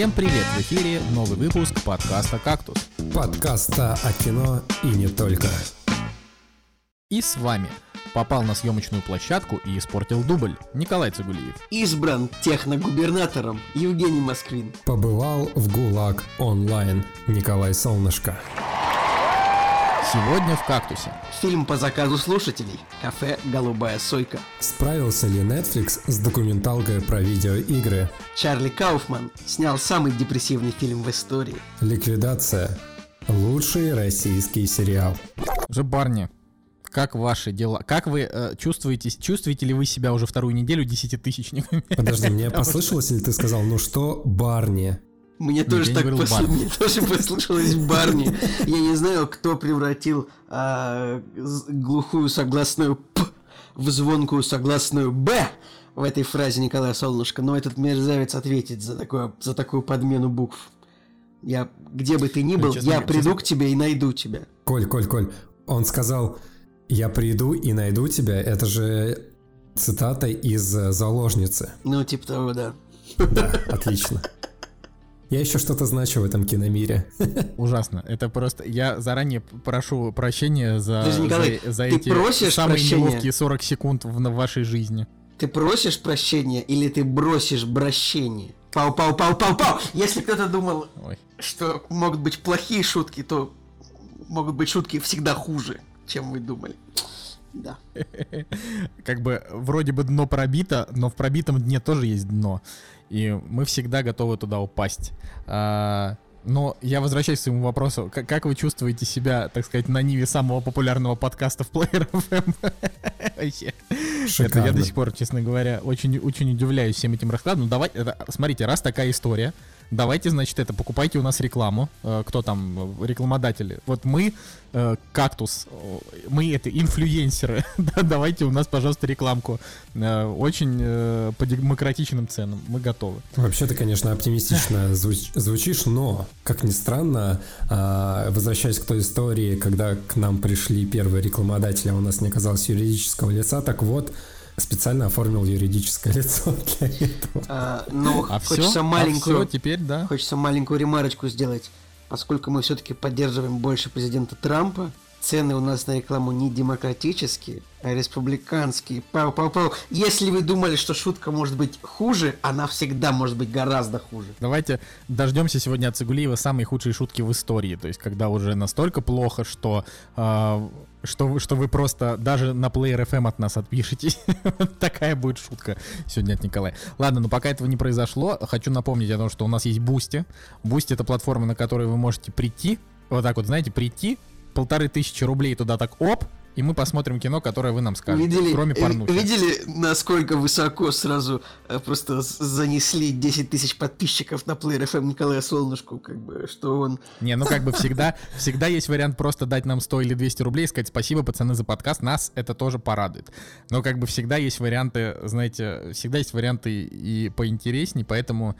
Всем привет! В эфире новый выпуск подкаста «Кактус». Подкаста о кино и не только. И с вами попал на съемочную площадку и испортил дубль Николай Цигулиев. Избран техногубернатором Евгений Москвин. Побывал в ГУЛАГ онлайн Николай Солнышко. Сегодня в «Кактусе». Фильм по заказу слушателей. Кафе «Голубая сойка». Справился ли Netflix с документалкой про видеоигры? Чарли Кауфман снял самый депрессивный фильм в истории. Ликвидация. Лучший российский сериал. Же, барни, как ваши дела? Как вы э, чувствуете, чувствуете ли вы себя уже вторую неделю десятитысячниками? Подожди, мне послышалось, или ты сказал, ну что, Барни? Мне тоже так посл... Мне тоже послышалось Барни. Я не знаю, кто превратил а, глухую согласную П в звонкую согласную Б в этой фразе Николая Солнышко, но этот мерзавец ответит за, такое, за такую подмену букв. Я, где бы ты ни был, честно, я приду честно... к тебе и найду тебя. Коль, Коль, Коль, он сказал, я приду и найду тебя, это же цитата из «Заложницы». Ну, типа того, да. Да, отлично. Я еще что-то значу в этом киномире. Ужасно. Это просто... Я заранее прошу прощения за, Подожди, Николай, за, за эти самые прощения? неловкие 40 секунд в, в вашей жизни. Ты просишь прощения или ты бросишь бращение? Пау-пау-пау-пау-пау! Если кто-то думал, Ой. что могут быть плохие шутки, то могут быть шутки всегда хуже, чем вы думали. Да. Как бы вроде бы дно пробито, но в пробитом дне тоже есть дно и мы всегда готовы туда упасть. А, но я возвращаюсь к своему вопросу. Как, как вы чувствуете себя, так сказать, на ниве самого популярного подкаста в Player FM? Вообще. Это я до сих пор, честно говоря, очень, очень удивляюсь всем этим раскладом. Ну, давай, это, смотрите, раз такая история, давайте, значит, это, покупайте у нас рекламу. Э, кто там, э, рекламодатели? Вот мы, э, Кактус, мы это инфлюенсеры. давайте у нас, пожалуйста, рекламку. Очень по демократичным ценам. Мы готовы. Вообще-то, конечно, оптимистично звучишь, но, как ни странно, а, возвращаясь к той истории, когда к нам пришли первые рекламодатели, а у нас не оказалось юридического лица, так вот, специально оформил юридическое лицо для этого. А, ну, а хочется все? маленькую, а все теперь, да? Хочется маленькую ремарочку сделать, поскольку мы все-таки поддерживаем больше президента Трампа. Цены у нас на рекламу не демократические, а республиканские. Пау, пау, пау. Если вы думали, что шутка может быть хуже, она всегда может быть гораздо хуже. Давайте дождемся сегодня от Цигулиева самые худшие шутки в истории. То есть, когда уже настолько плохо, что э, что вы, что вы просто даже на Player FM от нас отпишетесь. Такая будет шутка сегодня от Николая. Ладно, но пока этого не произошло, хочу напомнить о том, что у нас есть Boosty. Boosty это платформа, на которой вы можете прийти, вот так вот, знаете, прийти, полторы тысячи рублей туда так оп, и мы посмотрим кино, которое вы нам скажете, видели, кроме э, порнухи. Видели, насколько высоко сразу э, просто занесли 10 тысяч подписчиков на Player FM Николая Солнышку, как бы, что он... Не, ну как бы всегда, всегда есть вариант просто дать нам 100 или 200 рублей и сказать спасибо, пацаны, за подкаст, нас это тоже порадует. Но как бы всегда есть варианты, знаете, всегда есть варианты и поинтересней, поэтому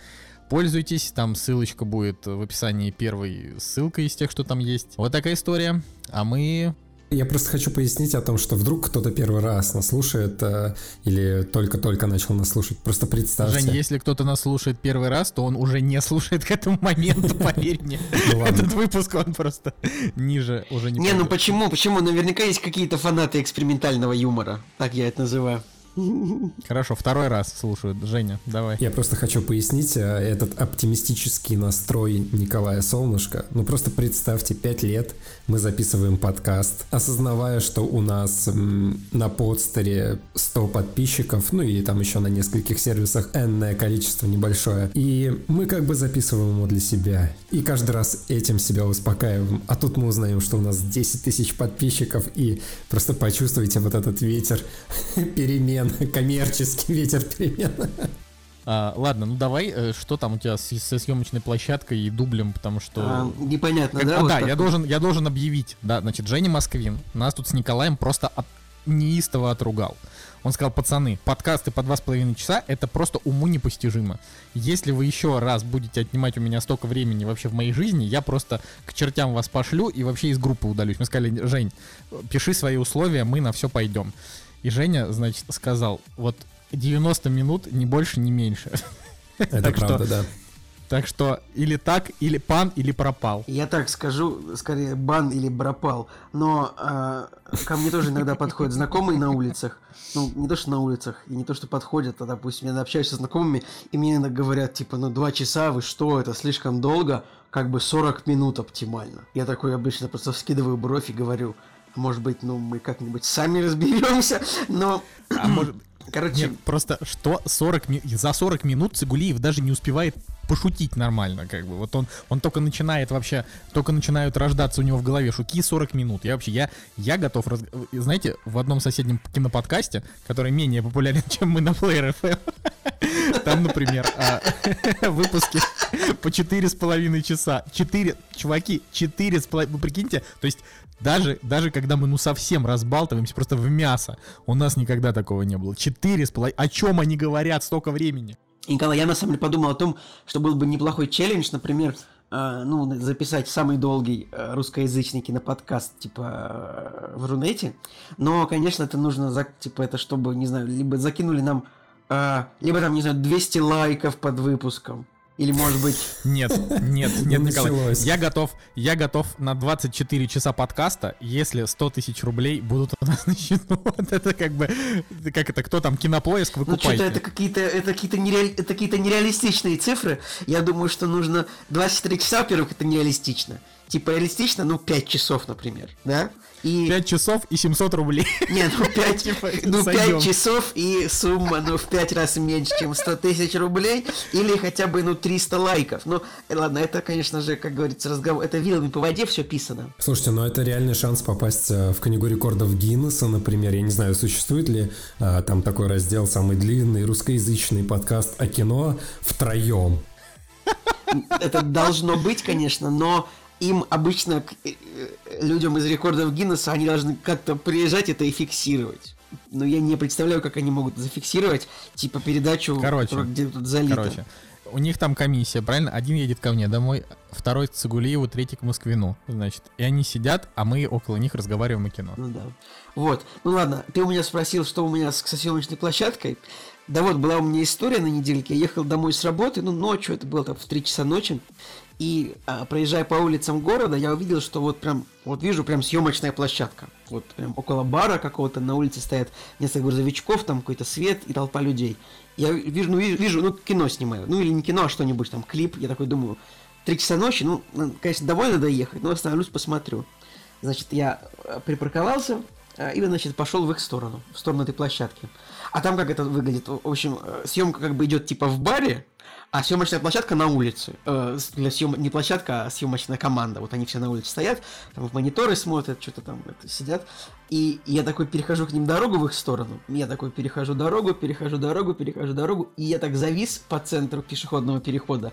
пользуйтесь, там ссылочка будет в описании первой ссылка из тех, что там есть. Вот такая история, а мы я просто хочу пояснить о том, что вдруг кто-то первый раз нас слушает э, или только-только начал нас слушать. Просто представьте. Жень, если кто-то нас слушает первый раз, то он уже не слушает к этому моменту, поверь мне. Ну Этот выпуск, он просто ниже уже не Не, ну почему? Почему? Наверняка есть какие-то фанаты экспериментального юмора. Так я это называю. Хорошо, второй раз слушаю. Женя, давай. Я просто хочу пояснить э, этот оптимистический настрой Николая Солнышко. Ну просто представьте, пять лет мы записываем подкаст, осознавая, что у нас м, на подстере 100 подписчиков, ну и там еще на нескольких сервисах энное количество небольшое. И мы как бы записываем его для себя. И каждый раз этим себя успокаиваем. А тут мы узнаем, что у нас 10 тысяч подписчиков, и просто почувствуйте вот этот ветер перемен коммерческий ветер перемен. А, ладно, ну давай, э, что там у тебя с, со съемочной площадкой и дублем, потому что... А, непонятно, как, да? А, вот да, я должен, я должен объявить, да, значит, Женя Москвин нас тут с Николаем просто от, неистово отругал. Он сказал, пацаны, подкасты по два с половиной часа это просто уму непостижимо. Если вы еще раз будете отнимать у меня столько времени вообще в моей жизни, я просто к чертям вас пошлю и вообще из группы удалюсь. Мы сказали, Жень, пиши свои условия, мы на все пойдем. И Женя, значит, сказал, вот 90 минут, ни больше, ни меньше. Это правда, да. Так что или так, или пан, или пропал. Я так скажу, скорее бан или пропал. Но э, ко мне тоже иногда подходят знакомые на улицах. Ну, не то, что на улицах, и не то, что подходят, а, допустим, я общаюсь со знакомыми, и мне иногда говорят, типа, ну, два часа, вы что, это слишком долго, как бы 40 минут оптимально. Я такой обычно просто вскидываю бровь и говорю, может быть, ну, мы как-нибудь сами разберемся, но... А может, Короче, Нет, просто что 40 за 40 минут Цигулиев даже не успевает пошутить нормально, как бы. Вот он, он только начинает вообще, только начинают рождаться у него в голове шутки 40 минут. Я вообще, я, я готов, раз... знаете, в одном соседнем киноподкасте, который менее популярен, чем мы на Player FM, там, например, а, выпуски по четыре с половиной часа. Четыре, чуваки, четыре с половиной, вы прикиньте, то есть даже, даже когда мы ну совсем разбалтываемся просто в мясо, у нас никогда такого не было. Четыре с половиной. О чем они говорят столько времени? Николай, я на самом деле подумал о том, что был бы неплохой челлендж, например, э, ну, записать самый долгий э, русскоязычный киноподкаст, типа, э, в Рунете. Но, конечно, это нужно, за, типа, это чтобы, не знаю, либо закинули нам, э, либо там, не знаю, 200 лайков под выпуском, или может быть... Нет, нет, нет, Николай. Я готов, я готов на 24 часа подкаста, если 100 тысяч рублей будут у нас на счету. Вот это как бы, как это, кто там, кинопоиск, вы Ну что-то это какие-то, это какие-то нереаль, это какие-то нереалистичные цифры. Я думаю, что нужно 24 часа, во-первых, это нереалистично. Типа реалистично, ну, 5 часов, например, да? И... 5 часов и 700 рублей. Не, ну 5, типа, ну, 5 часов и сумма, ну, в 5 раз меньше, чем 100 тысяч рублей, или хотя бы, ну, 300 лайков. Ну, э, ладно, это, конечно же, как говорится, разговор, это вилами по воде все писано. Слушайте, ну, это реальный шанс попасть э, в книгу рекордов Гиннесса, например. Я не знаю, существует ли а, там такой раздел, самый длинный русскоязычный подкаст о кино втроем. Это должно быть, конечно, но им обычно, э, людям из рекордов Гиннесса, они должны как-то приезжать это и фиксировать. Но я не представляю, как они могут зафиксировать, типа, передачу, короче, где тут залито. Короче, у них там комиссия, правильно? Один едет ко мне домой, второй к Цигулиеву, третий к Москвину, значит. И они сидят, а мы около них разговариваем о кино. Ну да. Вот. Ну ладно, ты у меня спросил, что у меня с съемочной площадкой. Да вот, была у меня история на недельке. Я ехал домой с работы, ну, ночью, это было там в 3 часа ночи. И а, проезжая по улицам города, я увидел, что вот прям, вот вижу прям съемочная площадка. Вот прям около бара какого-то на улице стоят несколько грузовичков, там какой-то свет и толпа людей. Я вижу, ну, вижу, ну, кино снимаю. Ну, или не кино, а что-нибудь там, клип. Я такой думаю, три часа ночи, ну, конечно, довольно доехать, но остановлюсь, посмотрю. Значит, я э, припарковался э, и, значит, пошел в их сторону, в сторону этой площадки. А там как это выглядит? В общем, э, съемка как бы идет типа в баре, а съемочная площадка на улице. Э, для съем... Не площадка, а съемочная команда. Вот они все на улице стоят, там в мониторы смотрят, что-то там это, сидят. И я такой перехожу к ним дорогу в их сторону. Я такой перехожу дорогу, перехожу дорогу, перехожу дорогу. И я так завис по центру пешеходного перехода.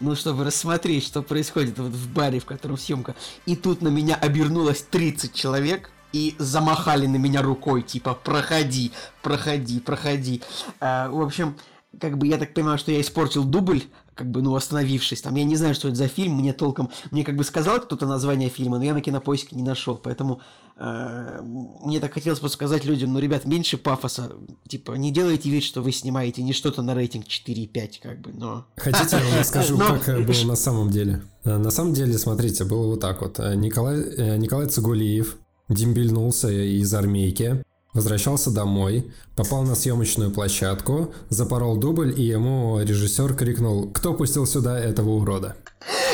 Ну, чтобы рассмотреть, что происходит вот в баре, в котором съемка. И тут на меня обернулось 30 человек и замахали на меня рукой, типа, проходи, проходи, проходи. А, в общем, как бы я так понимаю, что я испортил дубль, как бы, ну, остановившись. Там, я не знаю, что это за фильм, мне толком, мне как бы сказал кто-то название фильма, но я на кинопоиске не нашел, поэтому э, мне так хотелось бы сказать людям, ну, ребят, меньше пафоса, типа, не делайте вид, что вы снимаете не что-то на рейтинг 4,5, как бы, но... Хотите, я вам расскажу, как э, было на самом деле? Э, на самом деле, смотрите, было вот так вот. Э, Николай, Николай Цугулиев дембельнулся из армейки, Возвращался домой, попал на съемочную площадку, запорол дубль, и ему режиссер крикнул «Кто пустил сюда этого урода?»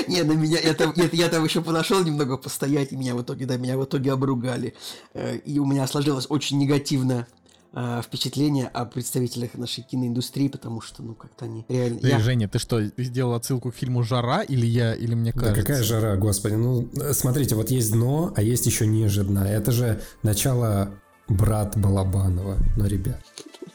Не, на меня, я там, я, я там еще подошел немного постоять, и меня в итоге, да, меня в итоге обругали. Э, и у меня сложилось очень негативное э, впечатление о представителях нашей киноиндустрии, потому что, ну, как-то они реально... Ты, я... Женя, ты что, сделал отсылку к фильму «Жара» или я, или мне кажется? Да какая жара, господи, ну, смотрите, вот есть дно, а есть еще ниже дна. Это же начало брат Балабанова, но ребят.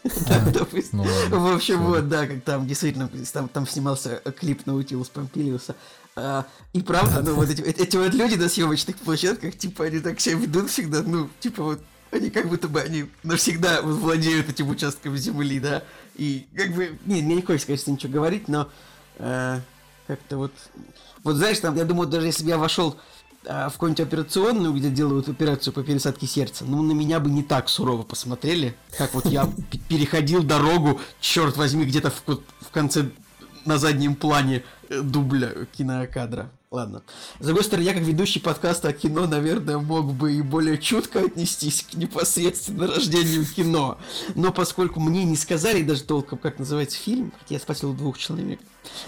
Ну в общем, вот, да, как там действительно, там снимался клип Наутилус Помпилиуса. А, и правда, ну вот эти вот люди на съемочных площадках, типа, они так себя ведут всегда, ну, типа вот, они как будто бы они навсегда владеют этим участком земли, да, и как бы, не, мне не хочется, конечно, ничего говорить, но э, как-то вот, вот знаешь, там, я думаю, даже если бы я вошел а, в какую-нибудь операционную, где делают операцию по пересадке сердца, ну, на меня бы не так сурово посмотрели, как вот я переходил дорогу, черт возьми, где-то в, в конце на заднем плане э, дубля кинокадра. Ладно. С другой стороны, я как ведущий подкаста о кино, наверное, мог бы и более чутко отнестись к непосредственно рождению кино. Но поскольку мне не сказали даже толком, как называется фильм, хотя я спросил двух человек,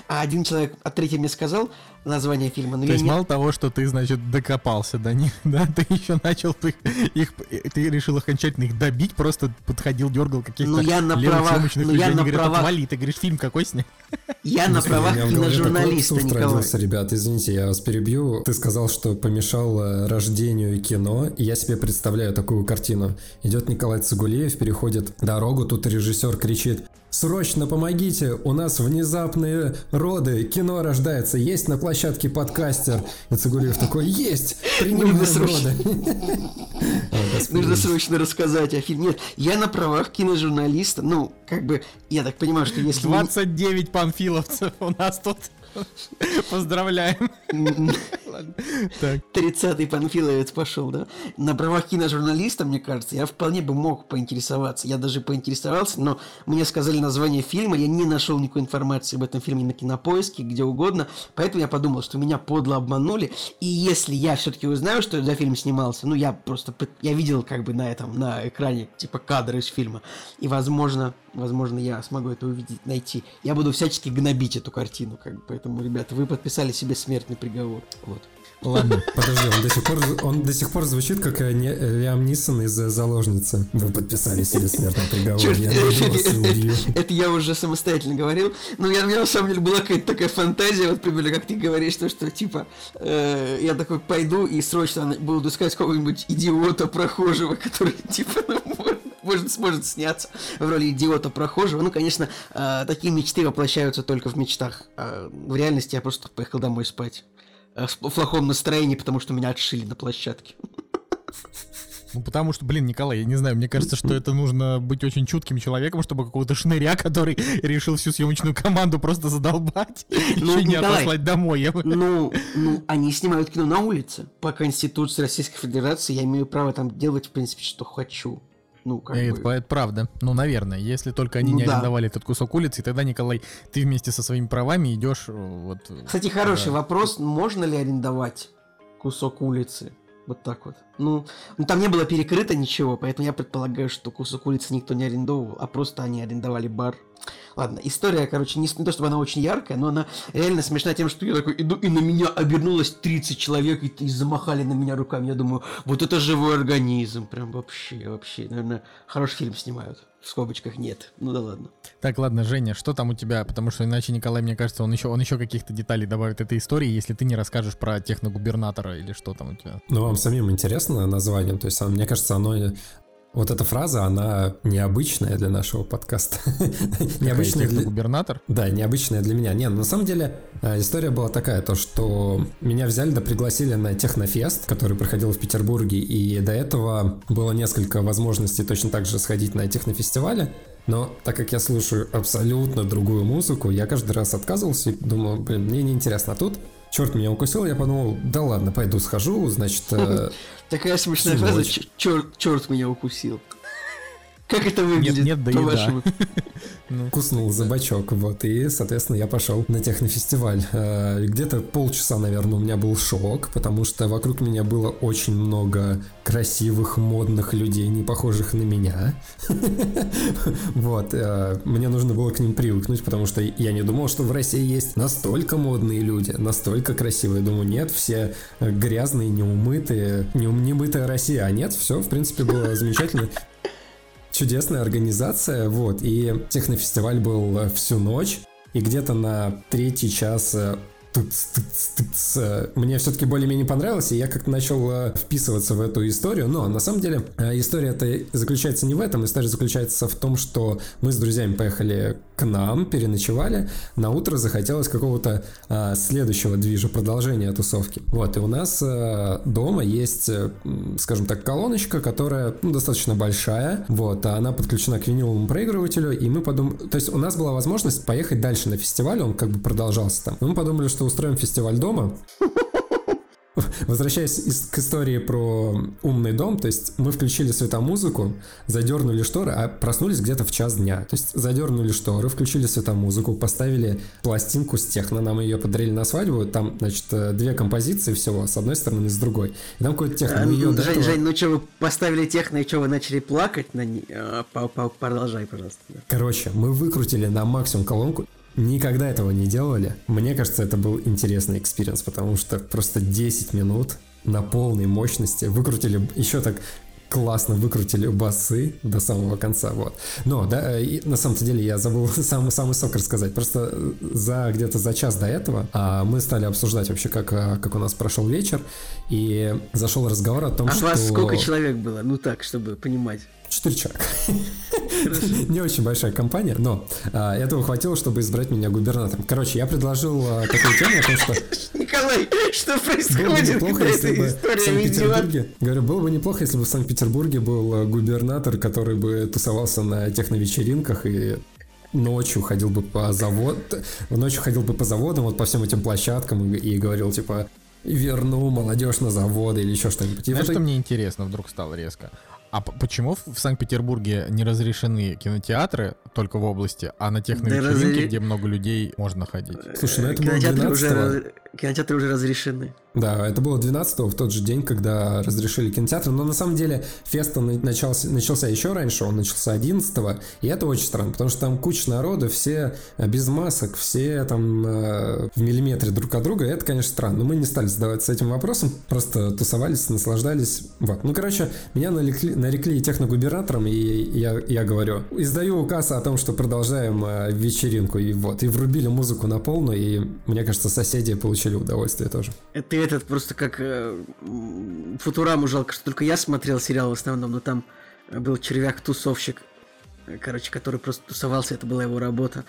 а один человек, а третий мне сказал название фильма. Но То есть не... мало того, что ты, значит, докопался до них, да, ты еще начал их, их ты решил окончательно их добить, просто подходил, дергал каких-то ну, я на правах, ну, я на говорят, правах... отвали, ты говоришь, фильм какой снять? Я на правах киножурналиста, Николай. ребят, извините, я вас перебью. Ты сказал, что помешал рождению кино, и я себе представляю такую картину. Идет Николай Цигулеев, переходит дорогу, тут режиссер кричит Срочно помогите, у нас внезапные роды, кино рождается, есть на площадке подкастер. И Цигулиев такой, есть, принимаем роды. Нужно срочно рассказать о фильме. Нет, я на правах киножурналиста, ну, как бы, я так понимаю, что если... 29 панфиловцев у нас тут. Поздравляем. 30-й Панфиловец пошел, да? На правах киножурналиста, мне кажется, я вполне бы мог поинтересоваться. Я даже поинтересовался, но мне сказали название фильма, я не нашел никакой информации об этом фильме на кинопоиске, где угодно, поэтому я подумал, что меня подло обманули, и если я все-таки узнаю, что за фильм снимался, ну, я просто, я видел как бы на этом, на экране, типа, кадры из фильма, и, возможно, возможно, я смогу это увидеть, найти. Я буду всячески гнобить эту картину, как бы, поэтому, ребята, вы подписали себе смертный приговор, вот. Ладно, подожди, он до сих пор, он до сих пор звучит как э, не, Лиам Нисон из э, «Заложницы». Вы подписали себе смертный приговор, Черт, я это, это я уже самостоятельно говорил. Но я, у меня на самом деле была какая-то такая фантазия, вот примерно как ты говоришь, то, что типа э, я такой пойду и срочно буду искать какого-нибудь идиота прохожего, который типа ну, может, сможет сняться в роли идиота прохожего. Ну, конечно, э, такие мечты воплощаются только в мечтах. А в реальности я просто поехал домой спать. Э, в плохом настроении, потому что меня отшили на площадке. Ну, потому что, блин, Николай, я не знаю, мне кажется, что это нужно быть очень чутким человеком, чтобы какого-то шныря, который решил всю съемочную команду просто задолбать, ну, еще не отослать домой. Ну, ну, они снимают кино на улице. По Конституции Российской Федерации я имею право там делать, в принципе, что хочу. Ну, как это, бы... это правда. Ну, наверное, если только они ну, не да. арендовали этот кусок улицы, тогда, Николай, ты вместе со своими правами идешь э, вот... Кстати, хороший да. вопрос, можно ли арендовать кусок улицы? Вот так вот. Ну, ну, там не было перекрыто ничего, поэтому я предполагаю, что кусок улицы никто не арендовал, а просто они арендовали бар. Ладно, история, короче, не, не то чтобы она очень яркая, но она реально смешна тем, что я такой иду, и на меня обернулось 30 человек, и, и замахали на меня руками. Я думаю, вот это живой организм, прям вообще, вообще. Наверное, хороший фильм снимают. В скобочках нет. Ну да ладно. Так, ладно, Женя, что там у тебя? Потому что иначе Николай, мне кажется, он еще, он еще каких-то деталей добавит этой истории, если ты не расскажешь про техногубернатора или что там у тебя. Ну, вам самим интересно название? То есть, мне кажется, оно вот эта фраза, она необычная для нашего подкаста. необычная для... губернатор? Да, необычная для меня. Не, на самом деле э, история была такая, то что меня взяли да пригласили на Технофест, который проходил в Петербурге, и до этого было несколько возможностей точно так же сходить на технофестивале. Но так как я слушаю абсолютно другую музыку, я каждый раз отказывался и думал, блин, мне неинтересно. А тут черт меня укусил, я подумал, да ладно, пойду схожу, значит... Э, Такая смешная фраза, черт, черт меня укусил. Как это выглядит, нет, нет, да по-вашему? Ну. Куснул за бачок, вот, и, соответственно, я пошел на технофестиваль. Э, где-то полчаса, наверное, у меня был шок, потому что вокруг меня было очень много красивых, модных людей, не похожих на меня. Вот, э, мне нужно было к ним привыкнуть, потому что я не думал, что в России есть настолько модные люди, настолько красивые. Думаю, нет, все грязные, неумытые, неумытая Россия, а нет, все, в принципе, было замечательно чудесная организация, вот, и технофестиваль был э, всю ночь, и где-то на третий час э, мне все-таки более-менее понравилось, и я как-то начал э, вписываться в эту историю. Но на самом деле история это заключается не в этом, история заключается в том, что мы с друзьями поехали к нам, переночевали, на утро захотелось какого-то а, следующего движа, продолжения тусовки. Вот, и у нас а, дома есть, скажем так, колоночка, которая ну, достаточно большая, вот, а она подключена к виниловому проигрывателю, и мы подумали, то есть у нас была возможность поехать дальше на фестиваль, он как бы продолжался там. Мы подумали, что устроим фестиваль дома, Возвращаясь к истории про умный дом, то есть мы включили светомузыку, задернули шторы, а проснулись где-то в час дня. То есть задернули шторы, включили светомузыку, поставили пластинку с техно, нам ее подарили на свадьбу, там, значит, э, две композиции всего, с одной стороны и с другой. И там какой-то техно. А, ее Жень, этого... Жень, ну что, вы поставили техно, и что, вы начали плакать на ней? А, продолжай, пожалуйста. Короче, мы выкрутили на максимум колонку, Никогда этого не делали. Мне кажется, это был интересный experience, потому что просто 10 минут на полной мощности выкрутили еще так классно выкрутили басы до самого конца, вот. Но, да, и на самом-то деле я забыл самый, самый сок рассказать. Просто за где-то за час до этого а, мы стали обсуждать вообще, как, а, как у нас прошел вечер, и зашел разговор о том, а что... А вас сколько человек было? Ну так, чтобы понимать. Четыре человека. Не очень большая компания, но а, этого хватило, чтобы избрать меня губернатором. Короче, я предложил а, такую тему о том, что... Николай, что происходит? Было бы неплохо, если бы в Санкт-Петербурге... Говорю, было бы неплохо, если бы в Санкт-Петербурге был а, губернатор, который бы тусовался на техновечеринках и ночью ходил бы по завод, ночью ходил бы по заводам, вот по всем этим площадкам и, и говорил типа верну молодежь на заводы или еще что-нибудь. Знаешь, что мне интересно вдруг стало резко? А почему в Санкт-Петербурге не разрешены кинотеатры только в области, а на тех на да вечеринке, разре... где много людей, можно ходить? Слушай, ну это кинотеатры было 12 уже, кинотеатры уже разрешены. Да, это было 12 в тот же день, когда разрешили кинотеатры. Но на самом деле фест начался, начался еще раньше, он начался 11 и это очень странно, потому что там куча народу, все без масок, все там э, в миллиметре друг от друга, и это, конечно, странно. Но мы не стали задаваться этим вопросом, просто тусовались, наслаждались. Вот. Ну, короче, меня нарекли, нарекли техногубернатором, и я, я говорю, издаю указ о том, что продолжаем э, вечеринку, и вот, и врубили музыку на полную, и мне кажется, соседи получили удовольствие тоже. Это этот просто как э, Футураму жалко, что только я смотрел сериал в основном, но там был червяк-тусовщик, короче, который просто тусовался, это была его работа.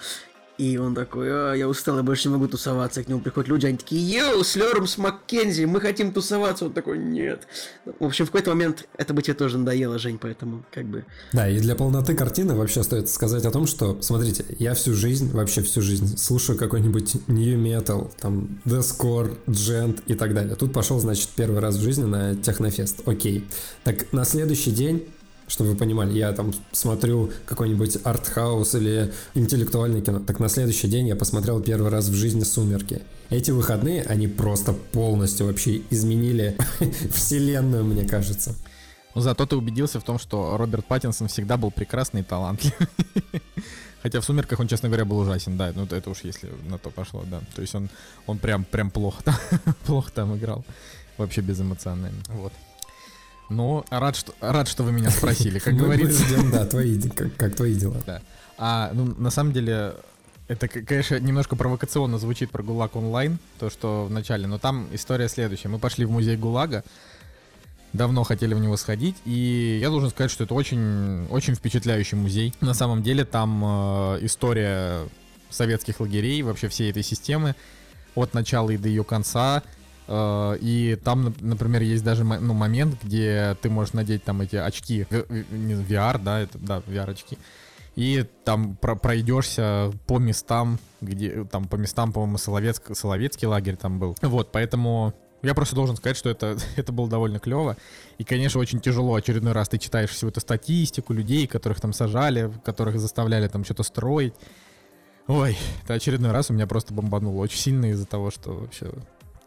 И он такой, а, я устал, я больше не могу тусоваться. И к нему приходят люди, они такие, йоу, с Лером, с Маккензи, мы хотим тусоваться. Он такой, нет. В общем, в какой-то момент это бы тебе тоже надоело, Жень, поэтому как бы... Да, и для полноты картины вообще стоит сказать о том, что, смотрите, я всю жизнь, вообще всю жизнь слушаю какой-нибудь new metal, там, deathcore, gent и так далее. Тут пошел, значит, первый раз в жизни на технофест. Окей. Так на следующий день чтобы вы понимали, я там смотрю какой-нибудь артхаус или интеллектуальное кино, так на следующий день я посмотрел первый раз в жизни «Сумерки». Эти выходные, они просто полностью вообще изменили вселенную, мне кажется. Ну, зато ты убедился в том, что Роберт Паттинсон всегда был прекрасный и талантливый. Хотя в «Сумерках» он, честно говоря, был ужасен, да, ну это уж если на то пошло, да. То есть он, он прям, прям плохо там, плохо там играл. Вообще безэмоционально, вот. Ну, рад, что, рад, что вы меня спросили, как говорится. ждем, да, твои, как, как твои дела. Да. А, ну, на самом деле, это, конечно, немножко провокационно звучит про ГУЛАГ онлайн, то, что в начале, но там история следующая. Мы пошли в музей ГУЛАГа, давно хотели в него сходить, и я должен сказать, что это очень, очень впечатляющий музей. На самом деле там э, история советских лагерей, вообще всей этой системы, от начала и до ее конца, и там, например, есть даже ну, момент, где ты можешь надеть там эти очки, не VR, да, это, да, VR-очки, и там про пройдешься по местам, где, там, по местам, по-моему, Соловецк, Соловецкий лагерь там был. Вот, поэтому я просто должен сказать, что это, это было довольно клево. И, конечно, очень тяжело. Очередной раз ты читаешь всю эту статистику людей, которых там сажали, которых заставляли там что-то строить. Ой, это очередной раз у меня просто бомбануло очень сильно из-за того, что вообще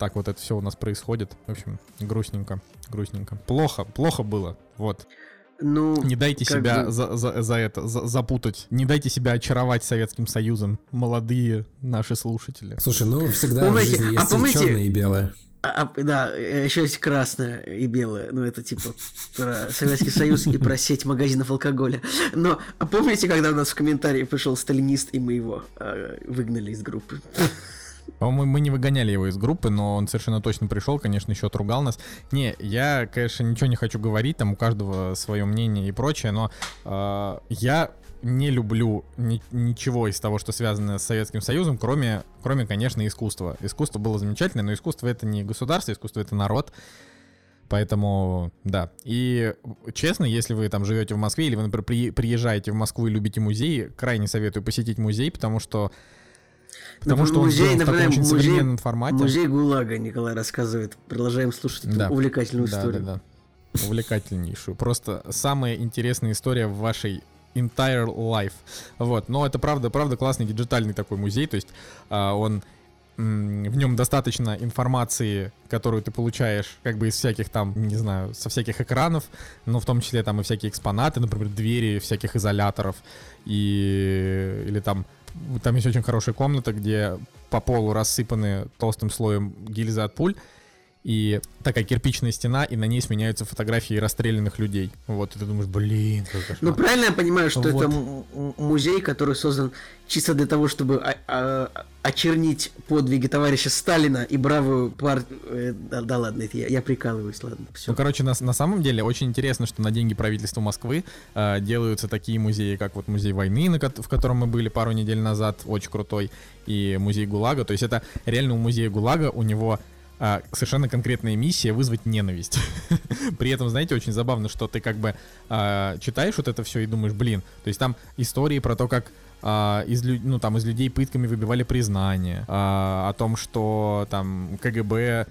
так вот это все у нас происходит. В общем, грустненько, грустненько. Плохо, плохо было, вот. Ну, не дайте себя бы... за, за, за это за, запутать. Не дайте себя очаровать Советским Союзом, молодые наши слушатели. Слушай, ну всегда помните, в жизни есть а помните, черное и белое. А, а, да, еще есть красное и белое. Ну, это типа про Советский Союз и про сеть магазинов алкоголя. Но а помните, когда у нас в комментарии пришел сталинист, и мы его э, выгнали из группы? По-моему, мы не выгоняли его из группы, но он совершенно точно пришел, конечно, еще отругал нас. Не, я, конечно, ничего не хочу говорить, там у каждого свое мнение и прочее, но э, я не люблю ни, ничего из того, что связано с Советским Союзом, кроме, кроме, конечно, искусства. Искусство было замечательное, но искусство это не государство, искусство это народ. Поэтому, да. И честно, если вы там живете в Москве или вы, например, приезжаете в Москву и любите музей, крайне советую посетить музей, потому что Потому что музей, он например, в таком очень музей, современном формате. Музей ГУЛАГа Николай рассказывает. Продолжаем слушать эту да. увлекательную да, историю. Да, да, Увлекательнейшую. Просто самая интересная история в вашей entire life. Вот. Но это правда, правда классный диджитальный такой музей. То есть а, он в нем достаточно информации, которую ты получаешь как бы из всяких там, не знаю, со всяких экранов, но в том числе там и всякие экспонаты, например, двери всяких изоляторов и или там там есть очень хорошая комната, где по полу рассыпаны толстым слоем гильзы от пуль, и такая кирпичная стена, и на ней сменяются фотографии расстрелянных людей. Вот, и ты думаешь, блин. Ну, правильно я понимаю, что вот. это музей, который создан чисто для того, чтобы очернить подвиги товарища Сталина и бравую партию... Э, да, да ладно, это я, я прикалываюсь, ладно, все. Ну, короче, на, на самом деле очень интересно, что на деньги правительства Москвы э, делаются такие музеи, как вот музей войны, на, в котором мы были пару недель назад, очень крутой, и музей ГУЛАГа. То есть это реально у музея ГУЛАГа, у него а, совершенно конкретная миссия вызвать ненависть. При этом, знаете, очень забавно, что ты как бы а, читаешь вот это все и думаешь, блин, то есть там истории про то, как а, из, ну, там, из людей пытками выбивали признание, а, о том, что там КГБ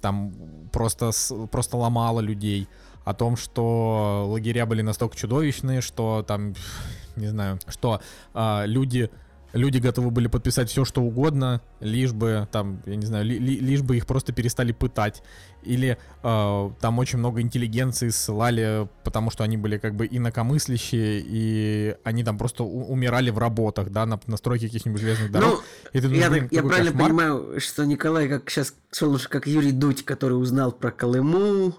там просто, просто ломало людей, о том, что лагеря были настолько чудовищные, что там, не знаю, что а, люди люди готовы были подписать все, что угодно, лишь бы там, я не знаю, ли, ли, лишь бы их просто перестали пытать. Или э, там очень много интеллигенции ссылали, потому что они были как бы инакомыслящие, и они там просто умирали в работах, да, на, на стройке каких-нибудь железных дорог. Ну, и ты думаешь, я, блин, я правильно кошмар. понимаю, что Николай, как сейчас солнышко, как Юрий Дудь, который узнал про Колыму,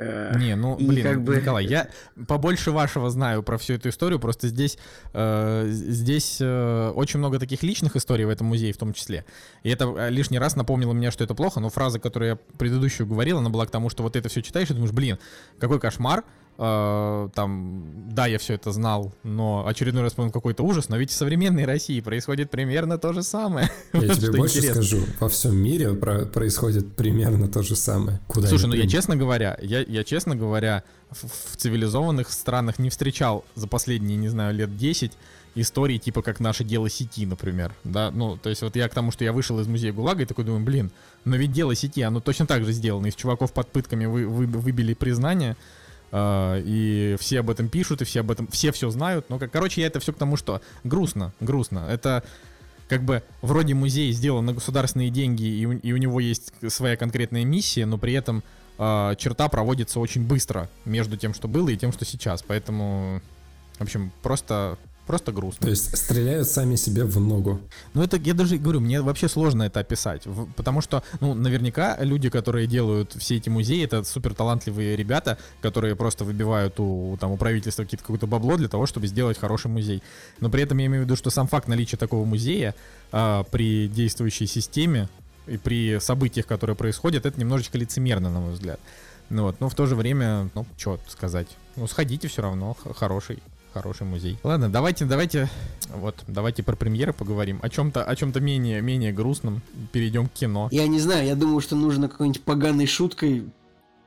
Не, ну, блин, как бы... Николай, я побольше вашего знаю про всю эту историю, просто здесь, э, здесь э, очень много таких личных историй в этом музее в том числе. И это э, лишний раз напомнило мне, что это плохо, но фраза, которую я предыдущую говорил, она была к тому, что вот это все читаешь и думаешь, блин, какой кошмар, э, там, да, я все это знал, но очередной раз понял какой-то ужас, но ведь в современной России происходит примерно то же самое. Я вот тебе больше интересно. скажу, во всем мире про- происходит примерно то же самое. Куда Слушай, ну я честно говоря, я, я честно говоря, в, в цивилизованных странах не встречал за последние, не знаю, лет 10 истории, типа как наше дело сети, например, да, ну, то есть вот я к тому, что я вышел из музея ГУЛАГа и такой думаю, блин, но ведь дело сети, оно точно так же сделано, из чуваков под пытками вы, вы, выбили признание, и все об этом пишут, и все об этом, все все знают. Но, короче, я это все к тому, что грустно, грустно. Это как бы вроде музей сделан на государственные деньги, и и у него есть своя конкретная миссия, но при этом uh, черта проводится очень быстро между тем, что было, и тем, что сейчас. Поэтому, в общем, просто Просто грустно. То есть стреляют сами себе в ногу. Ну, это, я даже говорю, мне вообще сложно это описать. Потому что, ну, наверняка люди, которые делают все эти музеи, это супер талантливые ребята, которые просто выбивают у, там, у правительства какое-то бабло для того, чтобы сделать хороший музей. Но при этом я имею в виду, что сам факт наличия такого музея а, при действующей системе и при событиях, которые происходят, это немножечко лицемерно, на мой взгляд. Ну вот, но в то же время, ну, что сказать. Ну, сходите все равно, хороший хороший музей. Ладно, давайте, давайте, вот, давайте про премьеры поговорим. О чем-то, о чем-то менее, менее грустном. Перейдем к кино. Я не знаю, я думаю, что нужно какой-нибудь поганой шуткой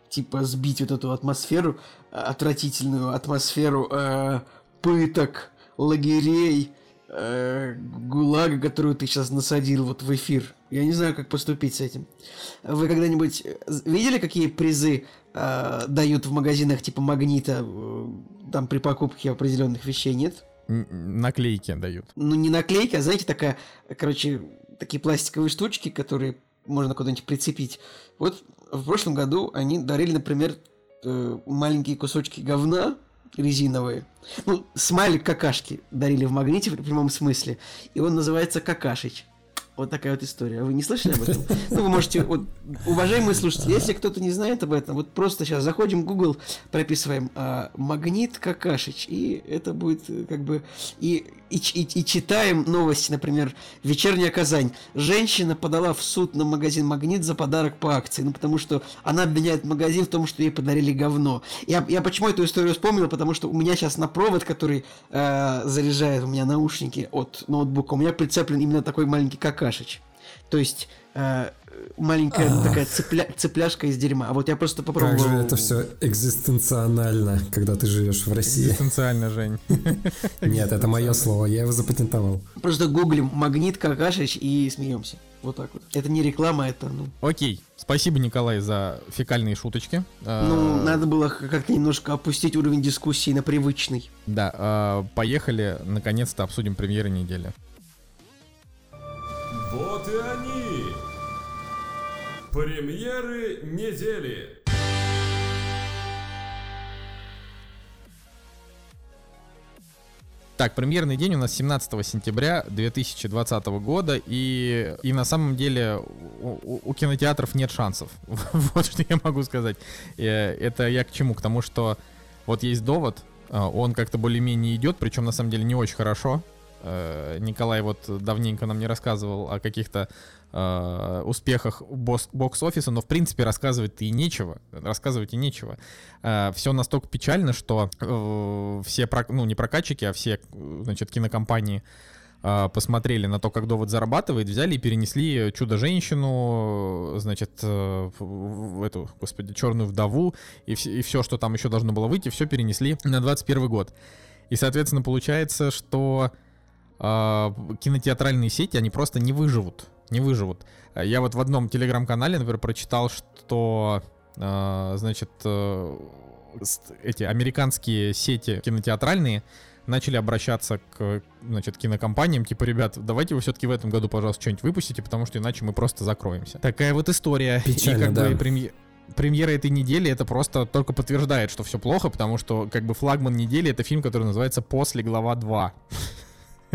типа сбить вот эту атмосферу, э, отвратительную атмосферу э, пыток, лагерей, э, ГУЛАГа, которую ты сейчас насадил вот в эфир. Я не знаю, как поступить с этим. Вы когда-нибудь э, видели, какие призы э, дают в магазинах типа Магнита э, там при покупке определенных вещей нет. Наклейки дают. Ну, не наклейки, а, знаете, такая, короче, такие пластиковые штучки, которые можно куда-нибудь прицепить. Вот в прошлом году они дарили, например, э, маленькие кусочки говна резиновые. Ну, смайлик какашки дарили в магните в прямом смысле. И он называется Какашич. Вот такая вот история. Вы не слышали об этом? Ну, вы можете, вот, уважаемые слушатели, если кто-то не знает об этом, вот просто сейчас заходим в Google, прописываем а, магнит Какашич, и это будет э, как бы и и, и, и читаем новости, например, «Вечерняя Казань». Женщина подала в суд на магазин «Магнит» за подарок по акции, ну, потому что она обвиняет магазин в том, что ей подарили говно. Я, я почему эту историю вспомнил? Потому что у меня сейчас на провод, который э, заряжает у меня наушники от ноутбука, у меня прицеплен именно такой маленький какашич. То есть э, маленькая Ах. такая цепля, цепляшка из дерьма. А вот я просто попробовал... Как же это все экзистенционально, когда ты живешь в России. Экзистенциально, Жень. Нет, это мое слово, я его запатентовал. Просто гуглим магнит Какашич и смеемся. Вот так вот. Это не реклама, это ну. Окей. Спасибо, Николай, за фекальные шуточки. Ну, а, надо было как-то немножко опустить уровень дискуссии на привычный. Да, а, поехали, наконец-то обсудим премьеры недели. Вот и они! Премьеры недели! Так, премьерный день у нас 17 сентября 2020 года, и, и на самом деле у, у кинотеатров нет шансов. вот что я могу сказать. Э, это я к чему? К тому, что вот есть довод, э, он как-то более-менее идет, причем на самом деле не очень хорошо. Э, Николай вот давненько нам не рассказывал о каких-то э, успехах бокс-офиса, но в принципе рассказывать-то и нечего. Рассказывать и нечего. Э, все настолько печально, что все, ну не прокатчики, а все, значит, кинокомпании посмотрели на то, как довод зарабатывает, взяли и перенесли чудо-женщину, значит, в эту, господи, черную вдову и, и все, что там еще должно было выйти, все перенесли на 21 год. И, соответственно, получается, что кинотеатральные сети, они просто не выживут. Не выживут. Я вот в одном телеграм-канале, например, прочитал, что, а, значит, э, эти американские сети кинотеатральные начали обращаться к, значит, кинокомпаниям, типа, ребят, давайте вы все-таки в этом году, пожалуйста, что-нибудь выпустите, потому что иначе мы просто закроемся. Такая вот история. Печально, и как да. бы премьер премьера этой недели это просто только подтверждает, что все плохо, потому что как бы флагман недели это фильм, который называется «После глава 2».